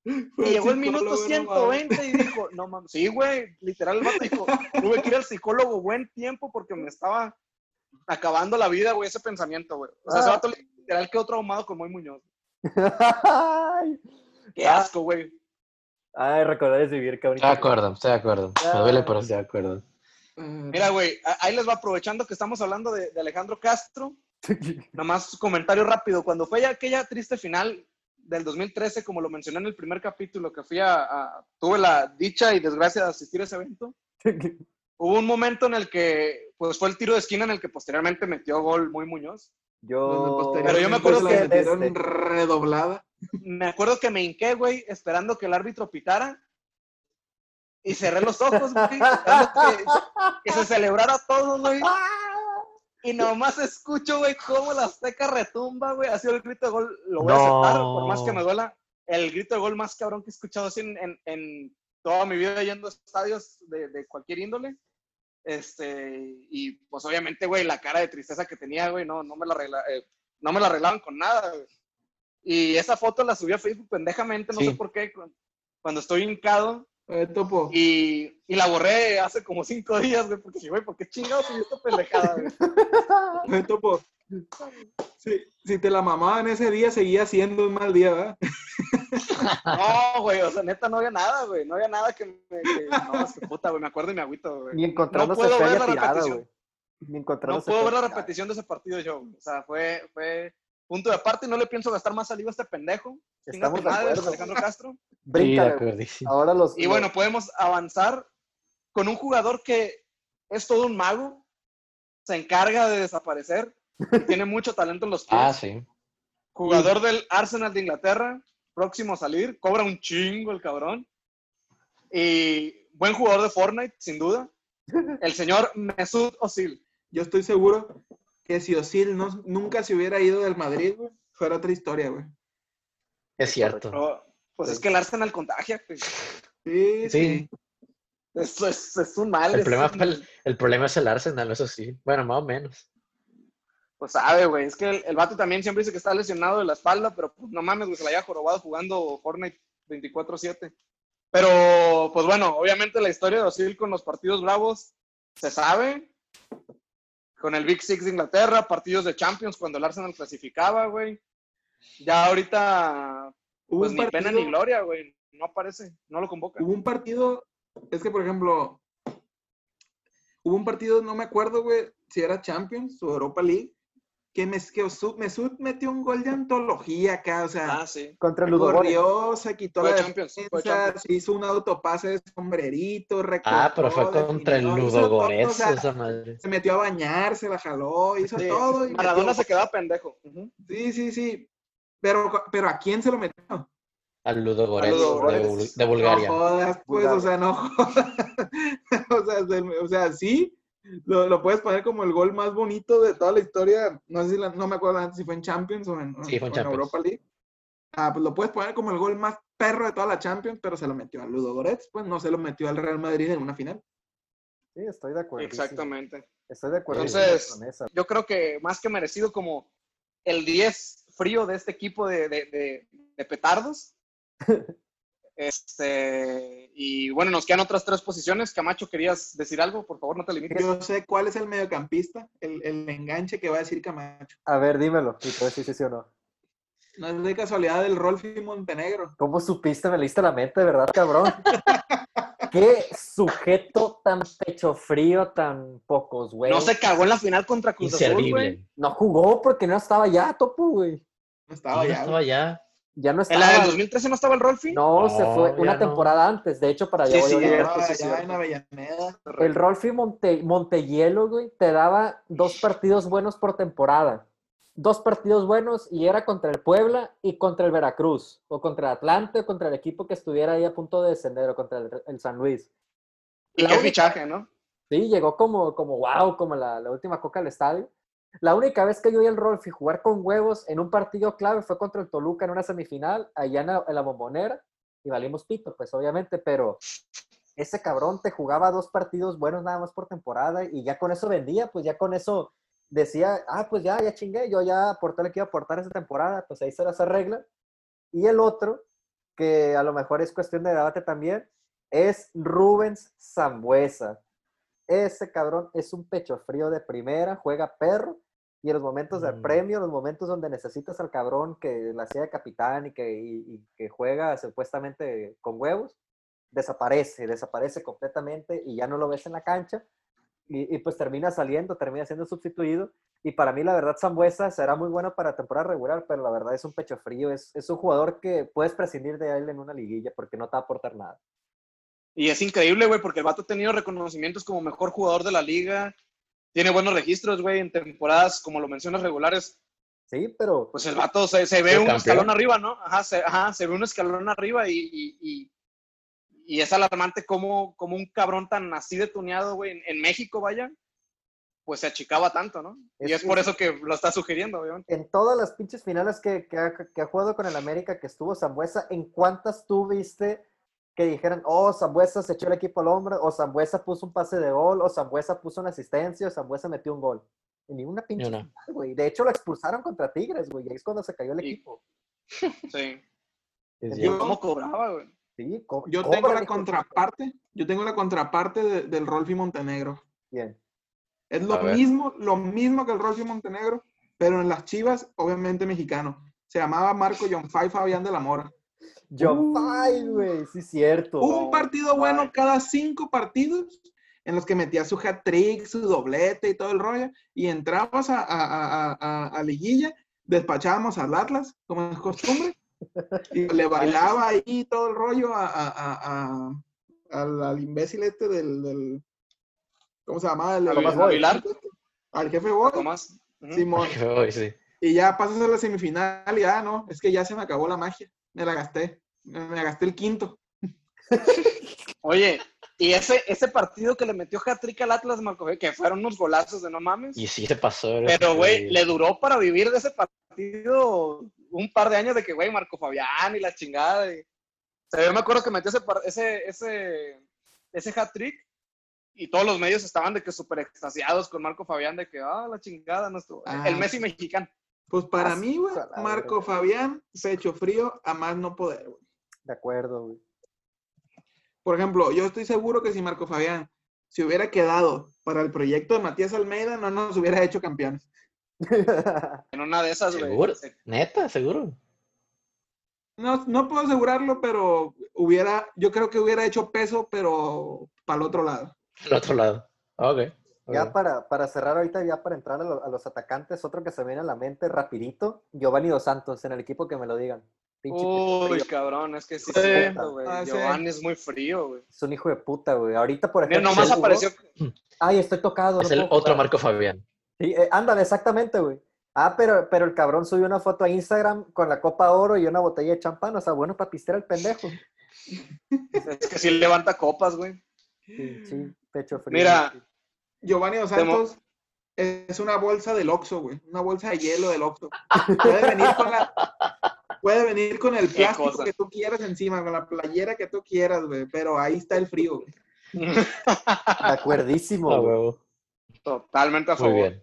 Y llegó el minuto psicólogo, no mames. 120 y dijo, no mames, sí, güey, literal el vato dijo, tuve que ir al psicólogo buen tiempo porque me estaba acabando la vida, güey, ese pensamiento, güey. O sea, ese Ah. vato literal quedó traumado con Muy Muñoz. Ay, Qué Ah. asco, güey. Ay, recordar es vivir, cabrón. Estoy de acuerdo, estoy de acuerdo. Me duele, pero estoy de acuerdo. Mira, güey, ahí les va aprovechando que estamos hablando de, de Alejandro Castro. Nomás un comentario rápido. Cuando fue aquella triste final del 2013, como lo mencioné en el primer capítulo, que fui a, a- tuve la dicha y desgracia de asistir a ese evento, hubo un momento en el que, pues fue el tiro de esquina en el que posteriormente metió gol muy Muñoz. Yo. Pero yo me acuerdo que redoblada. Me acuerdo que me hinqué, güey, esperando que el árbitro pitara. Y cerré los ojos, güey, esperando que, que se celebrara todo, güey. y nomás escucho, güey, cómo la Azteca retumba, güey. Ha sido el grito de gol, lo voy a aceptar, por más que me duela. El grito de gol más cabrón que he escuchado así en, en, en toda mi vida yendo a estadios de, de cualquier índole. Este, y pues obviamente, güey, la cara de tristeza que tenía, güey, no, no, me la arregla, eh, no me la arreglaban con nada, güey. Y esa foto la subí a Facebook pendejamente, no Sí. sé por qué, cu- cuando estoy hincado. Eh, topo. Y, y la borré hace como cinco días, güey, porque güey, ¿por qué chingados subí esta pendejada, güey? Eh, topo. Si, si te la mamaban ese día, seguía siendo un mal día, ¿verdad? No, güey, o sea, neta, no había nada, güey, no había nada que me... que- no, es que puta, güey, me acuerdo y me agüito, güey. Ni encontrándose puedo ver la tirada, repetición. Ni No puedo ver la repetición de ese partido yo, güey. o sea, fue, fue punto de aparte no le pienso gastar más saliva a este pendejo. Estamos de madre, acuerdo. Alejandro Castro. Sí, acuerdísimo. Ahora los. Y bueno, podemos avanzar con un jugador que es todo un mago, se encarga de desaparecer, tiene mucho talento en los pies. Ah, sí. Jugador del Arsenal de Inglaterra, próximo a salir, cobra un chingo el cabrón. Y buen jugador de Fortnite, sin duda. El señor Mesut Özil. Yo estoy seguro que si Osil no, nunca se hubiera ido del Madrid, güey, fuera otra historia, güey. Es cierto. Pero, pues es que el Arsenal contagia. güey. Sí, sí. Sí, Eso es, es un mal. el es problema, un- fue el, el problema es el Arsenal, eso sí. Bueno, más o menos. Pues sabe, güey. Es que el, el vato también siempre dice que está lesionado de la espalda, pero pues no mames, güey, se la haya jorobado jugando Fortnite 24-7. Pero, pues bueno, obviamente la historia de Osil con los partidos bravos se sabe. Con el Big Six de Inglaterra, partidos de Champions cuando el Arsenal clasificaba, güey. Ya ahorita, pues ni pena ni gloria, güey. No aparece, no lo convoca. Hubo un partido, es que por ejemplo, hubo un partido, no me acuerdo, güey, si era Champions o Europa League, que, Mes- que Osu- Mesut metió un gol de antología acá, o sea, Ah, sí. Contra el Ludogorets. corrió, se quitó Fue la Champions, defensa, se hizo un autopase de sombrerito, recortó, Ah, pero fue contra el definió, Ludogorets, o sea, esa madre. se metió a bañar, se la jaló, hizo Sí, todo. y Maradona metió- se quedaba pendejo. Sí, sí, sí. Pero, pero ¿a quién se lo metió? Al Ludogorets de, Bul- de Bulgaria. No jodas, pues, o sea, no jodas. o, sea, se- o sea, sí, lo, lo puedes poner como el gol más bonito de toda la historia. No sé si la- no me acuerdo antes si fue en Champions o en, Sí, fue en o Champions. Europa League. Ah, pues lo puedes poner como el gol más perro de toda la Champions, pero se lo metió al Ludo Goretz, pues no se lo metió al Real Madrid en una final. Sí, estoy de acuerdo. Exactamente. Estoy de acuerdo Entonces- con esa. yo creo que más que merecido como el 10 frío de este equipo de, de- de- de petardos. Este, y bueno, nos quedan otras tres posiciones. Camacho, ¿querías decir algo? Por favor, no te limites. Yo sé cuál es el mediocampista, el, el enganche que va a decir Camacho. A ver, dímelo. Y sí, sí o no. No es de casualidad el Rolfi Montenegro. ¿Cómo supiste? Me leíste la mente, de verdad, cabrón. Qué sujeto tan pecho frío, tan pocos, güey. No se cagó en la final contra Cruz Azul, güey. No jugó porque no estaba ya, Topo, güey. No estaba Sí, ya. estaba allá. Ya no ¿En estaba. la del 2013 no estaba el Rolfi? No, se No, ya Una no. temporada antes. De hecho, para allá Sí, voy sí, ahorita. cierto, Estaba sí, allá cierto. en Avellaneda. El Rolfi Monte, Montehielo, güey, te daba dos partidos buenos por temporada. Dos partidos buenos y era contra el Puebla y contra el Veracruz. O contra el Atlante o contra el equipo que estuviera ahí a punto de descender o contra el, el San Luis. Y La qué única- fichaje, ¿no? Sí, llegó como, como wow, como la, la última coca al estadio. La única vez que yo vi al Rolfi jugar con huevos en un partido clave fue contra el Toluca en una semifinal, allá en la, en la bombonera, y valimos pito, pues obviamente, pero ese cabrón te jugaba dos partidos buenos nada más por temporada y ya con eso vendía, pues ya con eso decía, ah, pues ya, ya chingué, yo ya aporté lo que iba a aportar esa temporada, pues ahí se las arregla. Y el otro, que a lo mejor es cuestión de debate también, es Rubens Zambuesa. Ese cabrón es un pecho frío de primera, juega perro, y en los momentos Mm. premio, los momentos donde necesitas al cabrón que la sea de capitán y que, y- y que juega supuestamente con huevos, desaparece, desaparece completamente y ya no lo ves en la cancha. Y, y pues termina saliendo, termina siendo sustituido. Y para mí, la verdad, Zambuesa será muy bueno para temporada regular, pero la verdad es un pecho frío. Es, es un jugador que puedes prescindir de él en una liguilla porque no te va a aportar nada. Y es increíble, güey, porque el vato ha tenido reconocimientos como mejor jugador de la liga. Tiene buenos registros, güey, en temporadas, como lo mencionas, regulares. Sí, pero Pues el vato se, se ve un campeón. escalón arriba, ¿no? Ajá se, ajá, se ve un escalón arriba y, y, y- y es alarmante como, como un cabrón tan así de tuneado, güey, en, en México, vaya, pues se achicaba tanto, ¿no? Y Es- es por es- eso que lo está sugiriendo, obviamente. En todas las pinches finales que, que ha, que ha jugado con el América, que estuvo Zambuesa, ¿en cuántas tú viste que dijeran, oh, Zambuesa se echó el equipo al hombro, o Zambuesa puso un pase de gol, o Zambuesa puso una asistencia, o Zambuesa metió un gol? Ninguna pinche una. final, güey. De hecho, lo expulsaron contra Tigres, güey. y Ahí es cuando se cayó el Y- equipo. Sí. ¿Y cierto. cómo cobraba, güey? Sí, co- Yo tengo la contraparte, yo tengo la contraparte de- del Rolfi Montenegro. Bien. Es lo mismo, lo mismo que el Rolfi Montenegro, pero en las Chivas, obviamente mexicano. Se llamaba Marco John Fay Fabián de la Mora. John Uh. Fay, güey, sí, cierto. Hubo un partido bueno cada cinco partidos en los que metía su hat-trick, su doblete y todo el rollo, y entramos a, a- a- a- a liguilla, despachábamos al Atlas, como es costumbre, y le bailaba ahí todo el rollo a, a- a- a- al, al imbécil este del, del- ¿cómo se llamaba? El- Tomás el- Boy. Aguilar, al jefe Boy, Tomás. Simón. Sí. Y ya pasas a la semifinal y ya, no, es que ya se me acabó la magia, me la gasté, me, me gasté el quinto. Oye, y ese, ese partido que le metió hat-trick al Atlas, Marco, que fueron unos golazos de no mames. Y sí se pasó. Pero, güey, le duró para vivir de ese partido un par de años de que, güey, Marco Fabián y la chingada. y- O sea, yo me acuerdo que metió ese, ese, ese, ese hat-trick y todos los medios estaban de que súper extasiados con Marco Fabián, de que, ah, la chingada, nuestro, Ah. el Messi mexicano. Pues para mí, güey, Marco verga. Fabián, pecho frío, a más no poder, güey. De acuerdo, güey. Por ejemplo, yo estoy seguro que si Marco Fabián se hubiera quedado para el proyecto de Matías Almeida, no nos hubiera hecho campeones. En una de esas, güey. Seguro. se- Neta, seguro. No, no puedo asegurarlo, pero hubiera, yo creo que hubiera hecho peso, pero para el otro lado. Al otro lado. Ok. Ya para, para cerrar ahorita, ya para entrar a, lo- a los atacantes, otro que se me viene a la mente rapidito, Giovanni Dos Santos, en el equipo que me lo digan. Pinche Uy, cabrón, es que sí, Sí. es cierto, güey. Ah, sí. Giovanni es muy frío, güey. Es un hijo de puta, güey. Ahorita, por Mira, ejemplo. nomás ya jugó- apareció. Ay, estoy tocado. Es no el puedo otro jugar". Marco Fabián. Sí, eh, ándale, exactamente, güey. Ah, pero, pero el cabrón subió una foto a Instagram con la copa oro y una botella de champán. O sea, bueno, para pistear el pendejo. Es que sí levanta copas, güey. Sí, sí, pecho frío. Mira, Giovanni Dos Santos es una bolsa del Oxxo, güey. Una bolsa de hielo del Oxxo. Puede venir con la... Puede venir con el plástico que tú quieras encima, con la playera que tú quieras, güey. Pero ahí está el frío, güey. De acuerdísimo. Güey. Totalmente a Muy favor. bien.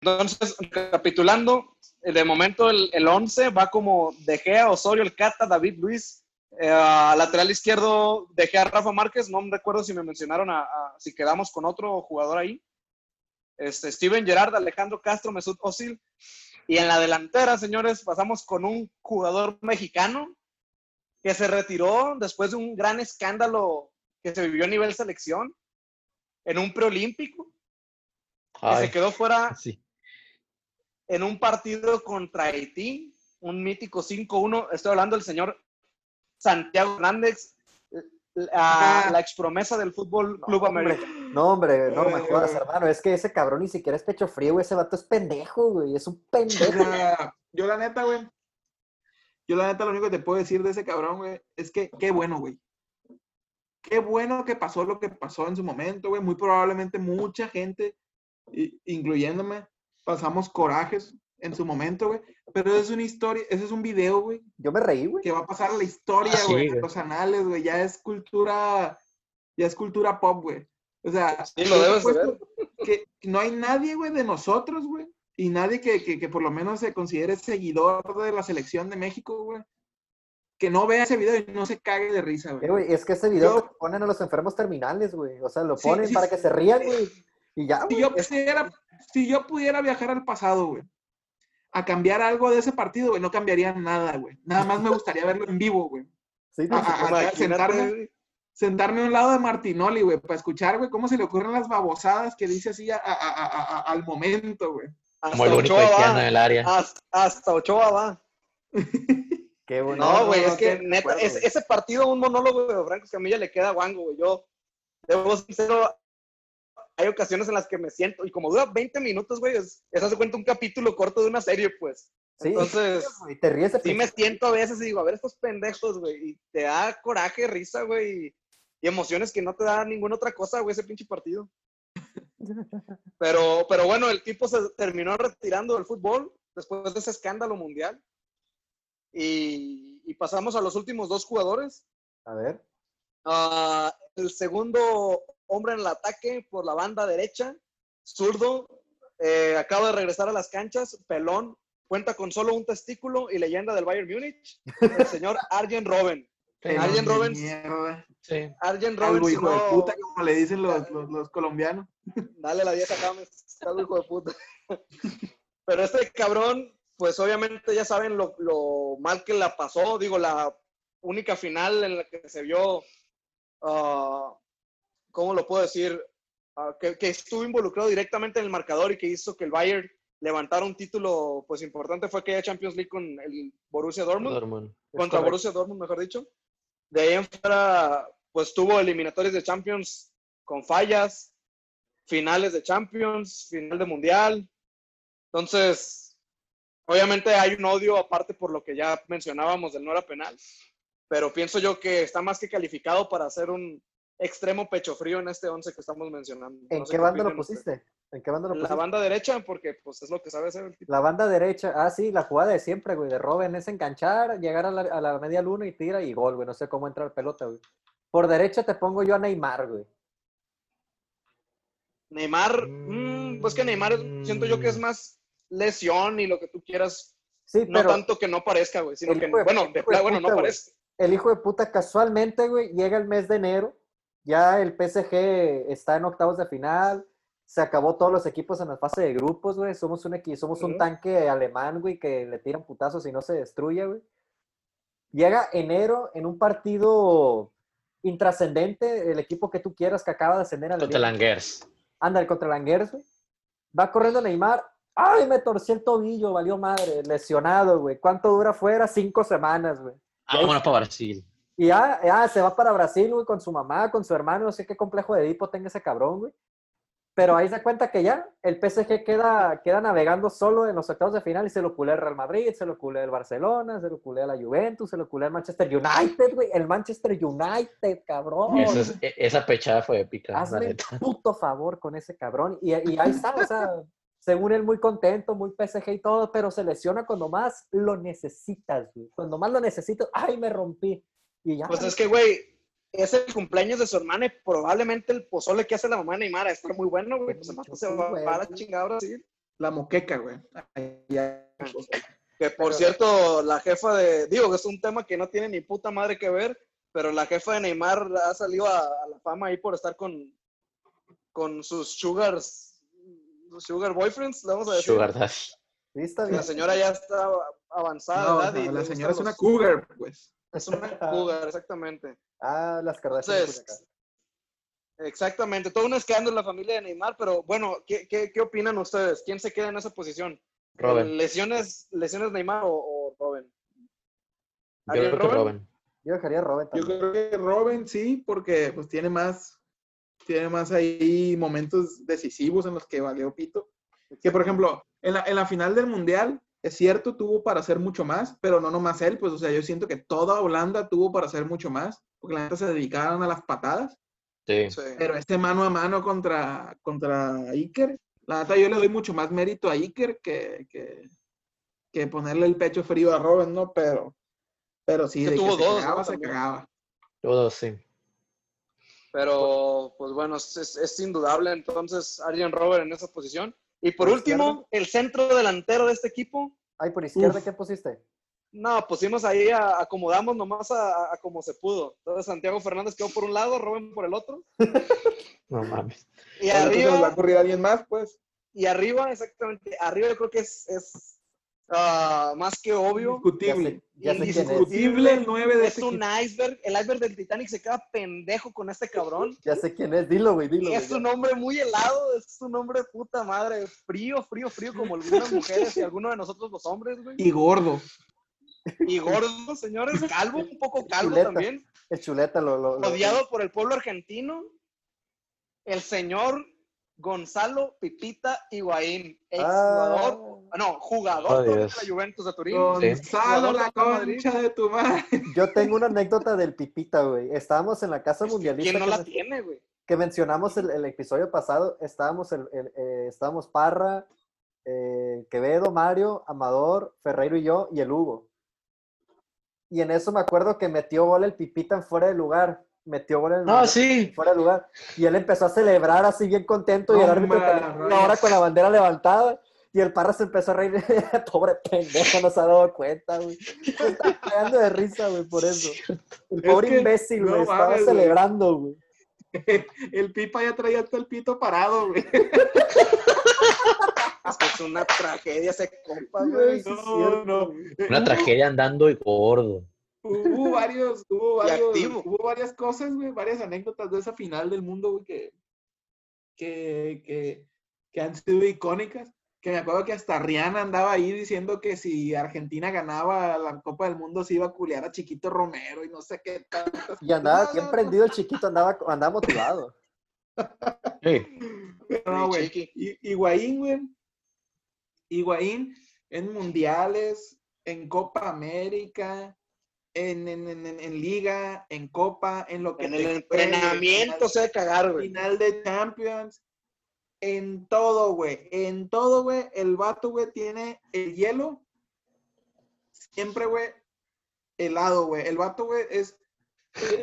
Entonces, recapitulando, eh, de momento el, el 11 va como De Gea, Osorio, el Cata, David Luis. Eh, a lateral izquierdo, De Gea, Rafa Márquez. No me recuerdo si me mencionaron a, a- si quedamos con otro jugador ahí. Este, Steven Gerrard, Alejandro Castro, Mesut Özil. Y en la delantera, señores, pasamos con un jugador mexicano que se retiró después de un gran escándalo que se vivió a nivel selección en un preolímpico, que se quedó fuera sí. en un partido contra Haití, un mítico 5-1. Estoy hablando del señor Santiago Hernández, la, Ah. la expromesa del Fútbol Club hombre. América. No, hombre, no me Eh. jodas, hermano. Es que ese cabrón ni siquiera es pecho frío, güey. Ese vato es pendejo, güey. Es un pendejo. yo la neta, güey. Yo la neta lo único que te puedo decir de ese cabrón, güey, es que qué bueno, güey. Qué bueno que pasó lo que pasó en su momento, güey. Muy probablemente mucha gente, incluyéndome, pasamos corajes en su momento, güey. Pero es una historia, ese es un video, güey, Yo me reí, güey. que va a pasar a la historia, Ah, sí, güey, güey. a los anales, güey. Ya es cultura, ya es cultura pop, güey. O sea, Sí, lo debes que no hay nadie, güey, de nosotros, güey, y nadie que, que, que por lo menos se considere seguidor de la selección de México, güey, que no vea ese video y no se cague de risa, Eh, güey. güey, es que ese video Yo- ponen a los enfermos terminales, güey. O sea, lo ponen sí, para sí. que se rían, güey. Y ya, Si güey. yo es- pudiera, si yo pudiera viajar al pasado, güey, a cambiar algo de ese partido, güey, no cambiaría nada, güey. Nada más me gustaría verlo en vivo, güey. Sí, no, ah, pues, ah, sentarme. güey. sentarme a un lado de Martinoli, güey, para escuchar, güey, cómo se le ocurren las babosadas que dice así a- a- a- a- a- al momento, güey. Como el Hasta único Ochoa del área. Hasta, hasta Ochoa va. qué bueno. No, güey, no, es que neta, acuerdo, ese, partido, un monólogo de Franco Escamilla le queda a guango, güey. Yo, debo ser sincero, hay ocasiones en las que me siento, y como dura 20 minutos, güey, es, es hace cuenta un capítulo corto de una serie, pues. Sí, Entonces, güey, te ríes sí me siento a veces y digo, a ver estos pendejos, güey, y te da coraje, risa, güey, y, y emociones que no te da ninguna otra cosa, güey, ese pinche partido. Pero, pero bueno, el tipo se terminó retirando del fútbol después de ese escándalo mundial. Y, y pasamos a los últimos dos jugadores. A ver. Ah, el segundo hombre en el ataque por la banda derecha, zurdo, eh, acaba de regresar a las canchas, pelón, cuenta con solo un testículo y leyenda del Bayern Múnich, el señor Arjen Robben. Arjen Robben, mierda. Sí. Arjen Robben, Algo de puta, como le dicen los, los, los colombianos. Dale la vieja James, calvo hijo de puta. Pero este cabrón, pues obviamente ya saben lo, lo mal que la pasó. Digo, la única final en la que se vio, ah, ¿cómo lo puedo decir? Ah, que, que estuvo involucrado directamente en el marcador y que hizo que el Bayern levantara un título pues importante fue aquella Champions League con el Borussia Dortmund Dortmund. Contra correcto. Borussia Dortmund, mejor dicho. De ahí en fuera, pues tuvo eliminatorias de Champions con fallas, finales de Champions, final de Mundial. Entonces, obviamente hay un odio aparte por lo que ya mencionábamos del no era penal, pero pienso yo que está más que calificado para ser un extremo pecho frío en este 11 que estamos mencionando. ¿En No sé qué banda lo pusiste? ¿En qué banda lo La pusiste? banda derecha, porque pues es lo que sabe hacer el tipo. La banda derecha, ah, sí, la jugada de siempre, güey, de Robin es enganchar, llegar a la, a la media luna y tira y gol, güey. No sé cómo entra la pelota, güey. Por derecha te pongo yo a Neymar, güey. Neymar, mm, pues que Neymar siento yo que es más lesión y lo que tú quieras Sí, No pero tanto que no parezca, güey, sino que, de- bueno, de de bueno, no güey. parece. el hijo de puta casualmente, güey, llega el mes de enero, ya el PSG está en octavos de final, se acabó todos los equipos en la fase de grupos, güey. Somos un equipo, somos un tanque alemán, güey, que le tiran putazos y no se destruye, güey. Llega enero en un partido intrascendente, el equipo que tú quieras que acaba de ascender a la Contra. Langers. Anda, contra Languers, güey. Va corriendo Neymar. ¡Ay, me torcí el tobillo! Valió madre. Lesionado, güey. ¿Cuánto dura fuera? Cinco semanas, güey. Ah, bueno, para Brasil. Y ya, ya se va para Brasil, güey, con su mamá, con su hermano. No sé qué complejo de Edipo tenga ese cabrón, güey. Pero ahí se cuenta que ya el PSG queda, queda navegando solo en los octavos de final y se lo culea el Real Madrid, se lo culea el Barcelona, se lo culea la Juventus, se lo culea el Manchester United, güey. El Manchester United, cabrón. Esa, es- e- esa pechada fue épica, Hazme un puto favor con ese cabrón. Y, y ahí está, o sea, según él muy contento, muy PSG y todo, pero se lesiona cuando más lo necesitas, güey. Cuando más lo necesito, ay, me rompí. Y ya. Pues es que, güey, es el cumpleaños de su hermana y probablemente el pozole que hace la mamá de Neymar estar muy bueno, güey. Pues además se va, a la chingada ahora sí. La moqueca, güey. Ya. Que por cierto, la jefa de, digo que es un tema que no tiene ni puta madre que ver, pero la jefa de Neymar ha salido a, a la fama ahí por estar con, con sus sugars, sus sugar boyfriends, le vamos a decir. Sugar está bien. La señora ya está avanzada No, de edad no, y le la señora es una los- cougar, pues. Es una cougar, exactamente. Ah, las Kardashian. Entonces, exactamente, todo un escándalo en la familia de Neymar, pero bueno, ¿qué, qué, qué opinan ustedes? ¿Quién se queda en esa posición? Robin. ¿Lesiones, lesiones Neymar o, o Robin? Yo ¿Alguien, creo que Robin? Robin. Yo dejaría a Robin Yo también. creo que Robin sí, porque pues tiene más, tiene más ahí momentos decisivos en los que valió pito. Que por ejemplo, en la, en la final del Mundial, es cierto, tuvo para hacer mucho más, pero no nomás él, pues o sea, yo siento que toda Holanda tuvo para hacer mucho más, porque la neta se dedicaron a las patadas, Sí. Pero este mano a mano contra, contra Iker, la neta yo le doy mucho más mérito a Iker que, que, que ponerle el pecho frío a Robin, ¿no? Pero, pero sí, Que de que tuvo se dos, ¿no? cagaba, se cagaba. Todos, sí. Pero, pues bueno, es, es- es indudable entonces Arjen Robert en esa posición. Y por Por último, izquierda. el centro delantero de este equipo. Ay, por izquierda, Uf. ¿qué pusiste? No, pusimos ahí, a- acomodamos nomás a, a como se pudo. Entonces Santiago Fernández quedó por un lado, Robin por el otro. No mames. Y Ahora nos va a arriba, ocurrir alguien más, pues. y arriba, exactamente, arriba yo creo que es, es ah, más que obvio. Indiscutible. Ya sé. Indiscutible el 9 de Es este un iceberg, el iceberg del Titanic se queda pendejo con este cabrón. Ya sé quién es. Dilo, güey, dilo. Y es un hombre muy helado, es un hombre puta madre, frío, frío, frío, como algunas mujeres y algunos de nosotros los hombres, güey. Y gordo. Y gordo, señores, calvo, un poco calvo Chuleta. también, El chuleta lo. lo, lo- odiado por el pueblo argentino, el señor Gonzalo Pipita Higuaín, exjugador, Ah. no, jugador Oh, de Dios. la Juventus de Turín. Gonzalo, la concha de tu madre. Yo tengo una anécdota del Pipita, güey. Estábamos en la casa mundialista. ¿Quién no que la tiene, güey? que mencionamos el, el episodio pasado, estábamos, el, el- eh, estábamos Parra, eh, Quevedo, Mario, Amador, Ferreiro y yo, y el Hugo. Y en eso me acuerdo que metió gol el Pipita en fuera de lugar. Metió gol en No, sí. fuera de lugar. Y él empezó a celebrar así bien contento y el árbitro Hombre, tenía una hora con la bandera levantada. Y el Parra se empezó a reír. Pobre pendejo, no se ha dado cuenta, güey. Se está cagando de risa, güey, por eso. El Es pobre que, imbécil, no güey, estaba mames, celebrando, güey. El pipa ya traía hasta el pito parado, güey. Es que es una tragedia ese compa, güey. No, no. Una tragedia andando y gordo. Hubo varios, hubo varios, hubo varias cosas, güey, varias anécdotas de esa final del mundo, güey, que, que, que, que han sido icónicas. Que me acuerdo que hasta Rihanna andaba ahí diciendo que si Argentina ganaba la Copa del Mundo se iba a culiar a Chiquito Romero y no sé qué tantas Y andaba No, bien no, prendido el chiquito, andaba, andaba motivado. Sí. Pero no, güey. Higuaín, güey. Higuaín en mundiales, en Copa América, en, en, en, en- en Liga, en Copa, en lo que En el entrenamiento se cagar, güey. final de Champions, en todo, güey, en todo, güey, el vato, güey, tiene el hielo, siempre, güey, helado, güey, el vato, güey, es,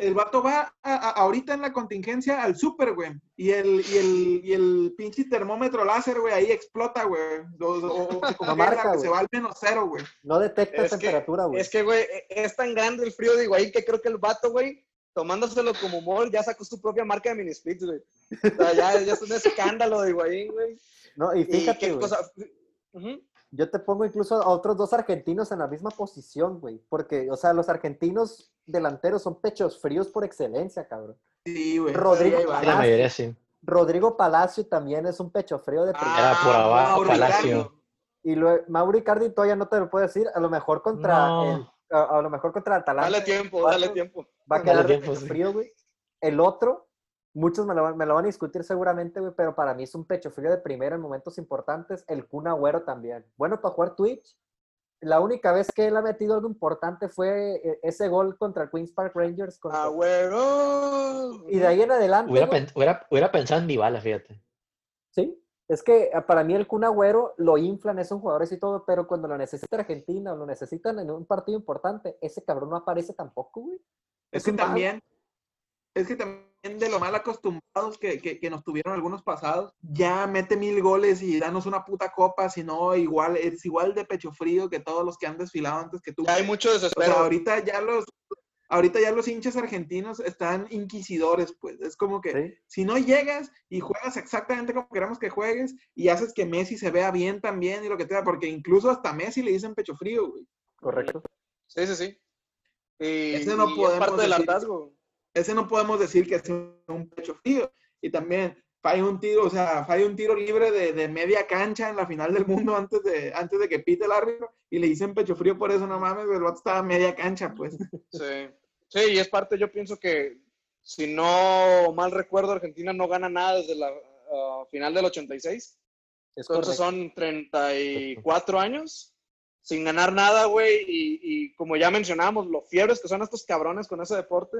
el vato va a- a- ahorita en la contingencia al súper, güey, y el, y el, y el pinche termómetro láser, güey, ahí explota, güey, o, o- o se congela, marca, se va al menos cero, güey. No detecta Es que- temperatura, güey. Es que, güey, es tan grande el frío de Higuaín que creo que el vato, güey, tomándoselo como humor, ya sacó su propia marca de mini splits, güey. O sea, ya, ya es un escándalo de Higuaín, güey. No, y Y fíjate, qué güey, cosa... Ujú. yo te pongo incluso a otros dos argentinos en la misma posición, güey. Porque, o sea, los argentinos delanteros son pechos fríos por excelencia, cabrón. Sí, güey. Rodrigo. Sí, la mayoría sí. Rodrigo Palacio también es un pecho frío de primera. Era por abajo, Mauro Palacio. Y luego, Mauro Icardi todavía no te lo puedo decir. A lo mejor contra No. el, a, a lo mejor contra Atalanta. Dale tiempo, Cuatro, dale tiempo. Va a quedar tiempo, pecho sí. frío, güey. El otro, muchos me lo, van- me lo van a discutir seguramente, güey, pero para mí es un pecho frío de primera en momentos importantes. El Kun Agüero también. Bueno, para jugar Twitch, la única vez que él ha metido algo importante fue eh, ese gol contra el Queens Park Rangers. contra- Ah, y de ahí en adelante, Hubiera, pen- hubiera, hubiera pensado en Dybala, fíjate. sí. Es que eh, para mí el Kun Agüero lo inflan, es un jugador y todo, pero cuando lo necesita Argentina o lo necesitan en un partido importante, ese cabrón no aparece tampoco, güey. Es Es que también, es que también de lo mal acostumbrados que, que, que nos tuvieron algunos pasados, ya mete mil goles y danos una puta copa, si no, igual, es igual de pecho frío que todos los que han desfilado antes que tú. Ya hay mucho O desespero. sea, ahorita ya los, ahorita ya los hinchas argentinos están inquisidores, pues. Es como que Sí, si no llegas y juegas exactamente como queremos que juegues y haces que Messi se vea bien también y lo que te da, porque incluso hasta Messi le dicen pecho frío, güey. correcto. Sí, sí, sí. Y, Ese no y es parte del hartazgo. Ese no podemos decir que es un pecho frío. Y también falla un tiro, o sea, falla un tiro libre de, de media cancha en la final del mundo antes de, antes de que pite el árbitro y le dicen pecho frío por eso, no mames, el vato estaba a media cancha, pues. Sí. Sí, y es parte, yo pienso que, si no mal recuerdo, Argentina no gana nada desde la ah, final del 86. Es Entonces correcto. son 34 años sin ganar nada, güey. Y, y como ya mencionábamos, los fiebres que son estos cabrones con ese deporte,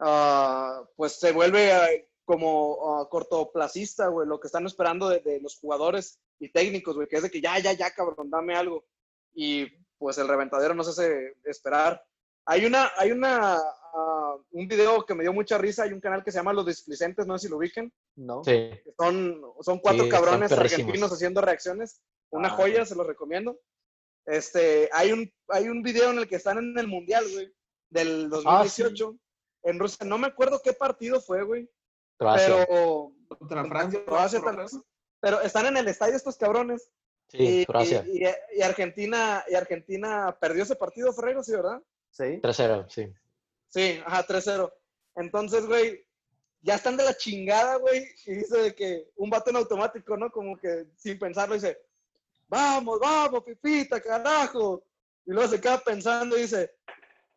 ah, pues se vuelve ah, como ah, cortoplacista, güey, lo que están esperando de, de los jugadores y técnicos, güey, que es de que ya, ya, ya, cabrón, dame algo. Y pues el reventadero nos hace esperar. Hay una, hay una, un video que me dio mucha risa, hay un canal que se llama Los Displicentes, no sé si lo ubiquen No. Sí. son, son cuatro Sí, cabrones argentinos haciendo reacciones. Una Ah. joya, se los recomiendo. Este, hay un, hay un video en el que están en el Mundial, güey, del Ah, 2018, en Rusia. No me acuerdo qué partido fue, güey, Croacia. pero, Contra Francia. Croacia tal vez. pero están en el estadio estos cabrones. Sí, y, Croacia. y- y- y Argentina, y Argentina perdió ese partido, Ferreiro, ¿sí, verdad? Sí. 3-0, sí. Sí, ajá, 3-0. Entonces, güey, ya están de la chingada, güey, y dice de que un vato en automático, ¿no? Como que sin pensarlo dice, vamos, vamos, Pipita, carajo. Y luego se queda pensando y dice,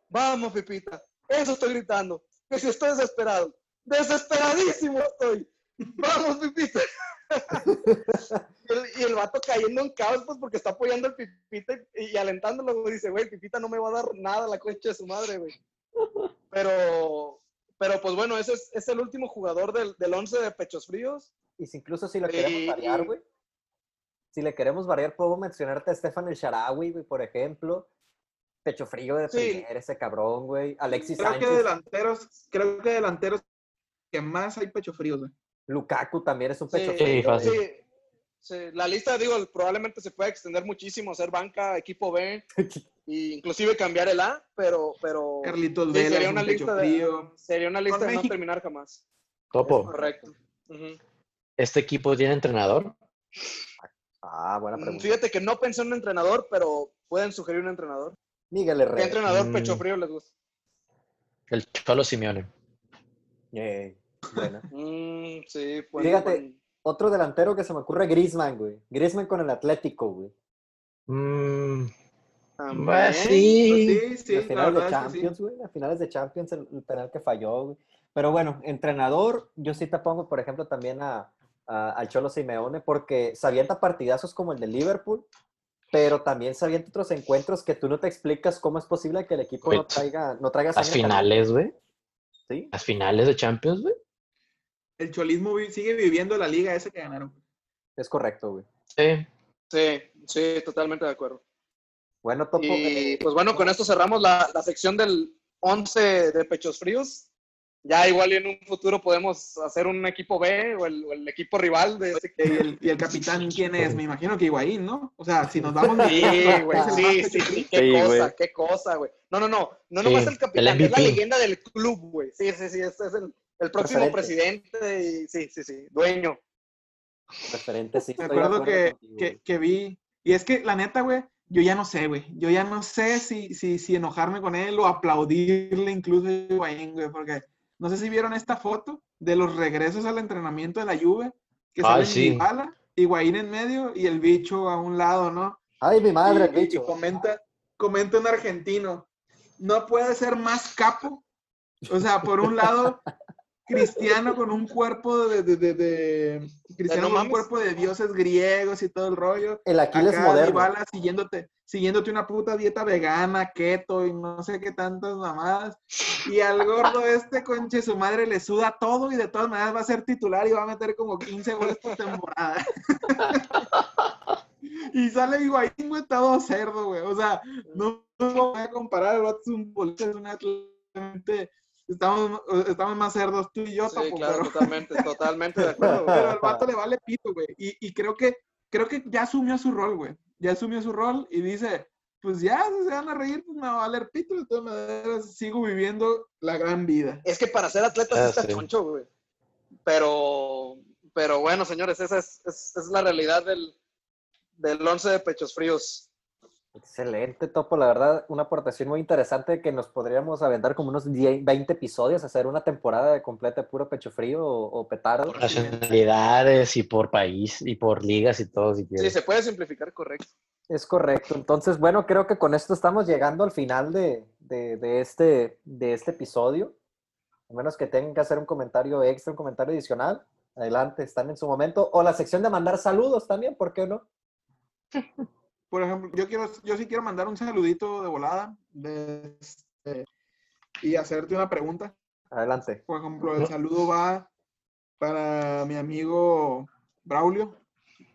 vamos, Pipita, eso estoy gritando, que si estoy desesperado, desesperadísimo estoy. Vamos, Pipita. y, el, y el vato cayendo en caos, pues, porque está apoyando al Pipita y, y alentándolo, güey. Dice, güey, Pipita no me va a dar nada la concha de su madre, güey. Pero, pero pues bueno, ese es, es el último jugador del, del 11 de Pechos Fríos. Y si incluso si le Y- queremos variar, güey. Si le queremos variar, puedo mencionarte a Stefan El Sharawi, güey, por ejemplo. Pecho frío de Sí. ese cabrón, güey. Alexis Creo que delanteros, creo que delanteros que más hay pecho fríos, güey. Lukaku también es un pecho Sí, frío. fácil. Sí, sí, la lista, digo, probablemente se puede extender muchísimo, ser banca, equipo B, e inclusive cambiar el A, pero, pero Carlitos sí, Vela sería una un pecho lista frío. de, sería una lista de no terminar jamás. Topo, Correcto. ¿este equipo tiene entrenador? Ah, buena Mm, pregunta. Fíjate que no pensé en un entrenador, pero pueden sugerir un entrenador. Miguel ¿Qué Herrera. entrenador Mm. pecho frío les gusta? El Cholo Simeone. Buena. Mm, sí, pues. Fíjate. buen- Otro delantero que se me ocurre, Griezmann, güey. Griezmann con el Atlético, güey. Mm, también. pues sí. Pues sí, sí, Las la finales de sí. Champions, güey. Las finales de Champions, el, el penal que falló, güey. Pero bueno, entrenador, yo sí te pongo, por ejemplo, también a, a- al Cholo Simeone, porque se avienta partidazos como el de Liverpool, pero también se avienta otros encuentros que tú no te explicas cómo es posible que el equipo no traiga, no traiga Las finales, güey. ¿sí? Las finales de Champions, güey. El cholismo sigue viviendo la liga esa que ganaron. Es correcto, güey. Sí. Sí, sí, totalmente de acuerdo. Bueno, Topo, Y eh, pues bueno, con esto cerramos la, la sección del 11 de pechos fríos. Ya igual y en un futuro podemos hacer un equipo B o el, o el equipo rival de ese Y el, y el capitán, ¿quién es? Me imagino que Higuaín, ¿no? O sea, si nos vamos... Sí, güey, el sí, sí, sí, qué Sí, cosa, güey. qué cosa, güey. No, no, no, no Sí, nomás el el capitán, es la leyenda del club, güey. Sí, sí, sí, este es el, el próximo Referente. presidente y sí, sí, sí, dueño. referente, sí. Me acuerdo acuerdo que, contigo, que, que vi, y es que la neta, güey, yo ya no sé, güey, yo ya no sé si, si, si enojarme con él o aplaudirle incluso a Higuaín, güey, porque no sé si vieron esta foto de los regresos al entrenamiento de la Juve, que Ay, salen sí. Dybala, Higuaín en medio y el bicho a un lado, ¿no? Ay, mi madre, el y, y bicho. comenta, comenta un argentino, no puede ser más capo. O sea, por un lado, cristiano con un cuerpo de, de, de- de- cristiano no con un cuerpo de dioses griegos y todo el rollo. El Aquiles Acá moderno. Dybala siguiéndote, siguiéndote una puta dieta vegana, keto y no sé qué tantas mamadas. Y al gordo este, conche, su madre le suda todo y de todas maneras va a ser titular y va a meter como 15 goles por temporada. y sale Higuaín, güey, todo cerdo, güey. O sea, no lo voy a comparar, el vato es un es un atleta. Estamos, estamos más cerdos tú y yo, Sí, Topo, claro, pero- totalmente, totalmente de acuerdo. güey. pero al vato le vale pito, güey. Y, y creo que creo que ya asumió su rol, güey. Ya asumió su rol y dice, pues ya, si se van a reír, pues me va a valer pito. De todas maneras, sigo viviendo la gran vida. Es que para ser atleta sí Ah, está sí. choncho, güey. Pero, pero bueno, señores, esa es, es- es la realidad del, del 11 de pechos fríos. Excelente, Topo. La verdad, una aportación muy interesante que nos podríamos aventar como unos 10, 20 episodios, hacer una temporada de completa de puro pecho frío o, o petardo. Por nacionalidades y por país y por ligas y todo, si Sí, quieres. se puede simplificar, correcto. Es correcto. Entonces, bueno, creo que con esto estamos llegando al final de, de- de este, de este episodio. A menos que tengan que hacer un comentario extra, un comentario adicional. Adelante, están en su momento. O la sección de mandar saludos también, ¿por qué no? Por ejemplo, yo quiero, yo sí quiero mandar un saludito de volada de este, y hacerte una pregunta. Adelante. Por ejemplo, el saludo va para mi amigo Braulio.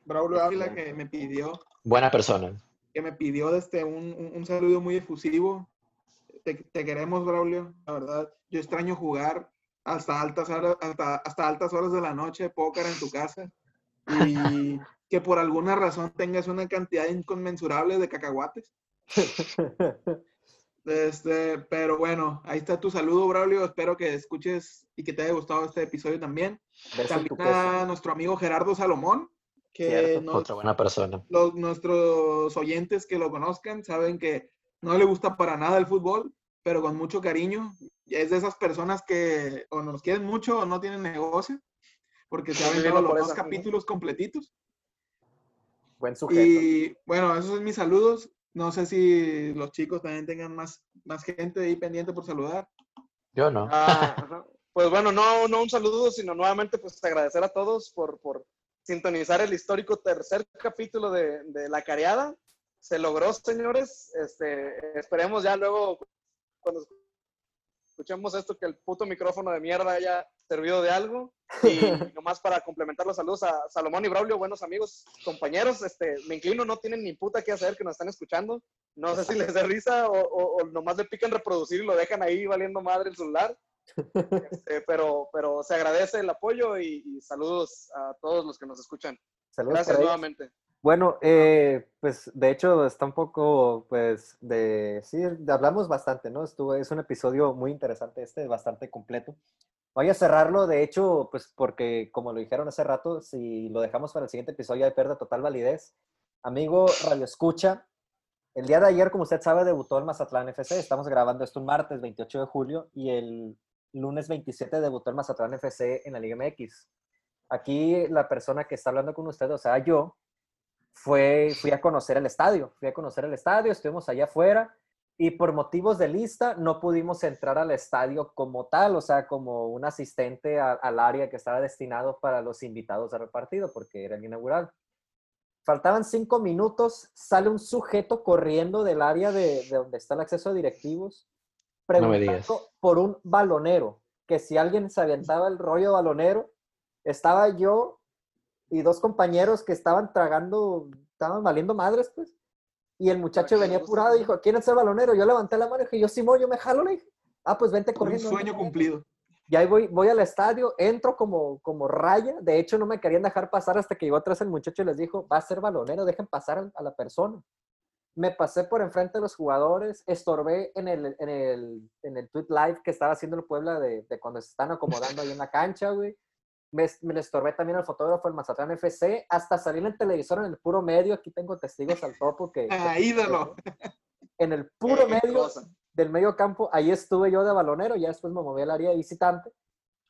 Braulio Ávila que me pidió Buena persona. que me pidió este, un, un- un saludo muy efusivo. Te, te queremos, Braulio, la verdad. Yo extraño jugar hasta altas, horas, hasta, hasta altas horas de la noche, póker en tu casa. Y que por alguna razón tengas una cantidad inconmensurable de cacahuates. Este, pero bueno, ahí está tu saludo, Braulio. Espero que escuches y que te haya gustado este episodio también. Beso También a nuestro amigo Gerardo Salomón, que Cierto, nos, Otra buena persona. los, nuestros oyentes que lo conozcan saben que no le gusta para nada el fútbol, pero con mucho cariño. Es de esas personas que o nos quieren mucho o no tienen negocio, porque se no aventado los dos capítulos completitos. Buen sujeto. Y bueno, esos son mis saludos. No sé si los chicos también tengan más, más gente ahí pendiente por saludar. Yo no. Ah. Pues bueno, no, no un saludo, sino nuevamente pues agradecer a todos por, por sintonizar el histórico tercer capítulo de, de La Careada. Se logró, señores. Este, esperemos ya luego, cuando escuchemos esto, que el puto micrófono de mierda haya servido de algo. Y nomás para complementar los saludos a Salomón y Braulio, buenos amigos, compañeros, este, me inclino, no tienen ni puta que hacer que nos están escuchando. No sé si les da risa o, o, o nomás le pican reproducir y lo dejan ahí valiendo madre el celular. Este, pero, pero se agradece el apoyo y, y saludos a todos los que nos escuchan. Saludos Gracias nuevamente. Bueno, eh, pues de hecho está un poco, pues, de, sí, hablamos bastante, ¿no? Estuvo, es un episodio muy interesante este, bastante completo. Voy a cerrarlo, de hecho, pues porque como lo dijeron hace rato, si lo dejamos para el siguiente episodio ya pierde total validez. Amigo Radio Escucha, el día de ayer, como usted sabe, debutó el Mazatlán FC. Estamos grabando esto un martes 28 de julio y el lunes 27 debutó el Mazatlán FC en la Liga MX. Aquí la persona que está hablando con usted, o sea, yo, fue, fui a conocer el estadio, fui a conocer el estadio, estuvimos allá afuera y por motivos de lista no pudimos entrar al estadio como tal, o sea, como un asistente a- al área que estaba destinado para los invitados al partido, porque era el inaugural. Faltaban cinco minutos, sale un sujeto corriendo del área de, de donde está el acceso a directivos, No preguntando por un balonero, que si alguien se aventaba el rollo balonero, estaba yo y dos compañeros que estaban tragando, estaban valiendo madres, pues. Y el muchacho venía apurado y dijo, ¿quién es el balonero? Yo levanté la mano y dije, yo Simón, yo me jalo, le dije. Ah, pues vente Un corriendo. sueño vente cumplido. y ahí voy, voy al estadio, entro como, como raya. De hecho, no me querían dejar pasar hasta que llegó atrás el muchacho y les dijo, va a ser balonero, dejen pasar a la persona. Me pasé por enfrente de los jugadores, estorbé en el, en el, en el tweet live que estaba haciendo el Puebla de, de cuando se están acomodando ahí en la cancha, güey. Me, me le estorbé también al fotógrafo del Mazatlán FC, hasta salir en el televisor en el puro medio. Aquí tengo testigos al topo que... Ah, ídolo. En el puro medio cosa. del medio campo, ahí estuve yo de balonero, ya después me moví al área de visitante,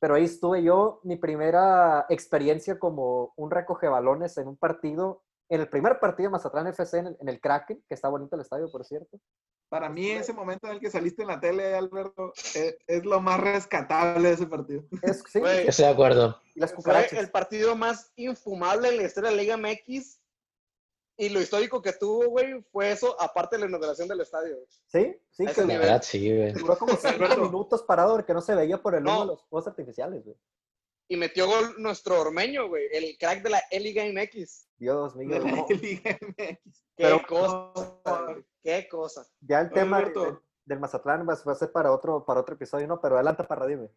pero ahí estuve yo, mi primera experiencia como un recoge balones en un partido, en el primer partido de Mazatlán FC en el, en el Kraken, que está bonito el estadio, por cierto. Para mí, ese momento en el que saliste en la tele, Alberto, es, es lo más rescatable de ese partido. Es, sí, Güey, Estoy de acuerdo. y las Fue el partido más infumable en la historia de la Liga MX. Y lo histórico que tuvo, güey, fue eso, aparte de la inauguración del estadio. güey. Sí, sí, que ese La nivel. verdad, sí, güey. duró como cinco minutos parado porque no se veía por el humo No. de los fuegos artificiales, güey. Y metió gol nuestro ormeño, güey, el crack de la E-Liga MX. Dios mío. De la no. Liga MX. Qué Pero- cosa, qué cosa. Ya el Oye, tema Alberto. de- del Mazatlán va, va a ser para otro, para otro episodio, ¿no? Pero adelante, para dime.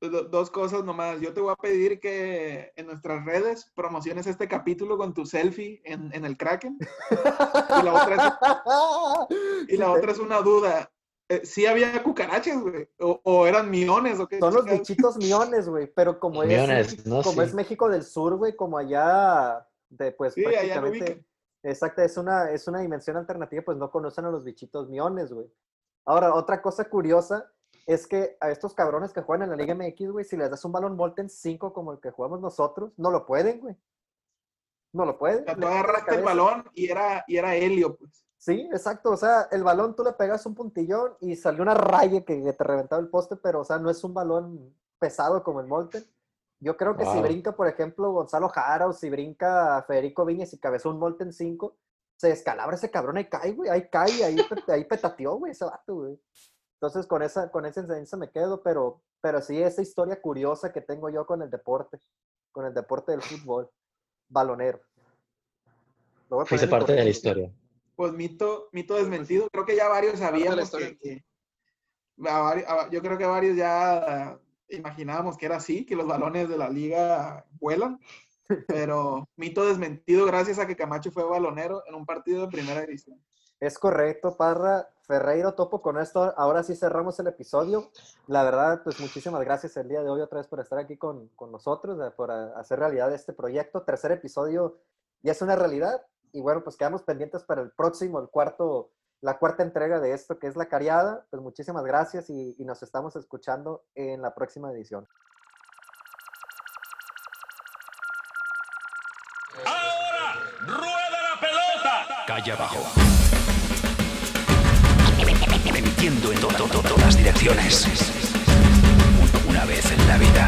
Pues, do- Dos cosas nomás. Yo te voy a pedir que en nuestras redes promociones este capítulo con tu selfie en, en el Kraken. Y la otra es, y la otra es una duda. Eh, ¿Sí había cucarachas, güey? ¿O, o eran miones? ¿o qué Son los bichitos miones, güey, pero como es, Miones, ¿no? como Sí. es México del Sur, güey, como allá, de, pues Sí, allá prácticamente, ubican. exacto, es una, es una dimensión alternativa, pues no conocen a los bichitos miones, güey. Ahora, otra cosa curiosa es que a estos cabrones que juegan en la Liga MX, güey, si les das un balón Molten 5 como el que jugamos nosotros, no lo pueden, güey. No lo pueden. O sea, le tú agarraste el balón y era, y era helio, pues. Sí, exacto. O sea, el balón tú le pegas un puntillón y salió una raya que, te reventaba el poste, pero, o sea, no es un balón pesado como el Molten. Yo creo que si brinca, por ejemplo, Gonzalo Jara o si brinca Federico Viñas y cabezó un Molten 5, se descalabra ese cabrón, ahí cae, güey, ahí cae, ahí, ahí petateó, güey, ese vato, güey. Entonces, con esa, con esa enseñanza me quedo, pero, pero sí, esa historia curiosa que tengo yo con el deporte, con el deporte del fútbol, balonero. Fuiste parte de la historia. Pues mito, mito desmentido. Creo que ya varios sabíamos que, que- a vari- a- yo creo que varios ya imaginábamos que era así, que los balones de la liga vuelan. Pero mito desmentido gracias a que Camacho fue balonero en un partido de primera división. Es correcto, Parra. Ferreiro, topo con esto. Ahora sí cerramos el episodio. La verdad, pues muchísimas gracias el día de hoy otra vez por estar aquí con, con nosotros, por hacer realidad este proyecto. Tercer episodio ya es una realidad. Y bueno, pues quedamos pendientes para el próximo, el cuarto, la cuarta entrega de esto, que es La Cariada. Pues muchísimas gracias y, y nos estamos escuchando en la próxima edición. Ahora, rueda la pelota. Calle abajo. Metiendo en to- to- to- todas direcciones. Una vez en la vida.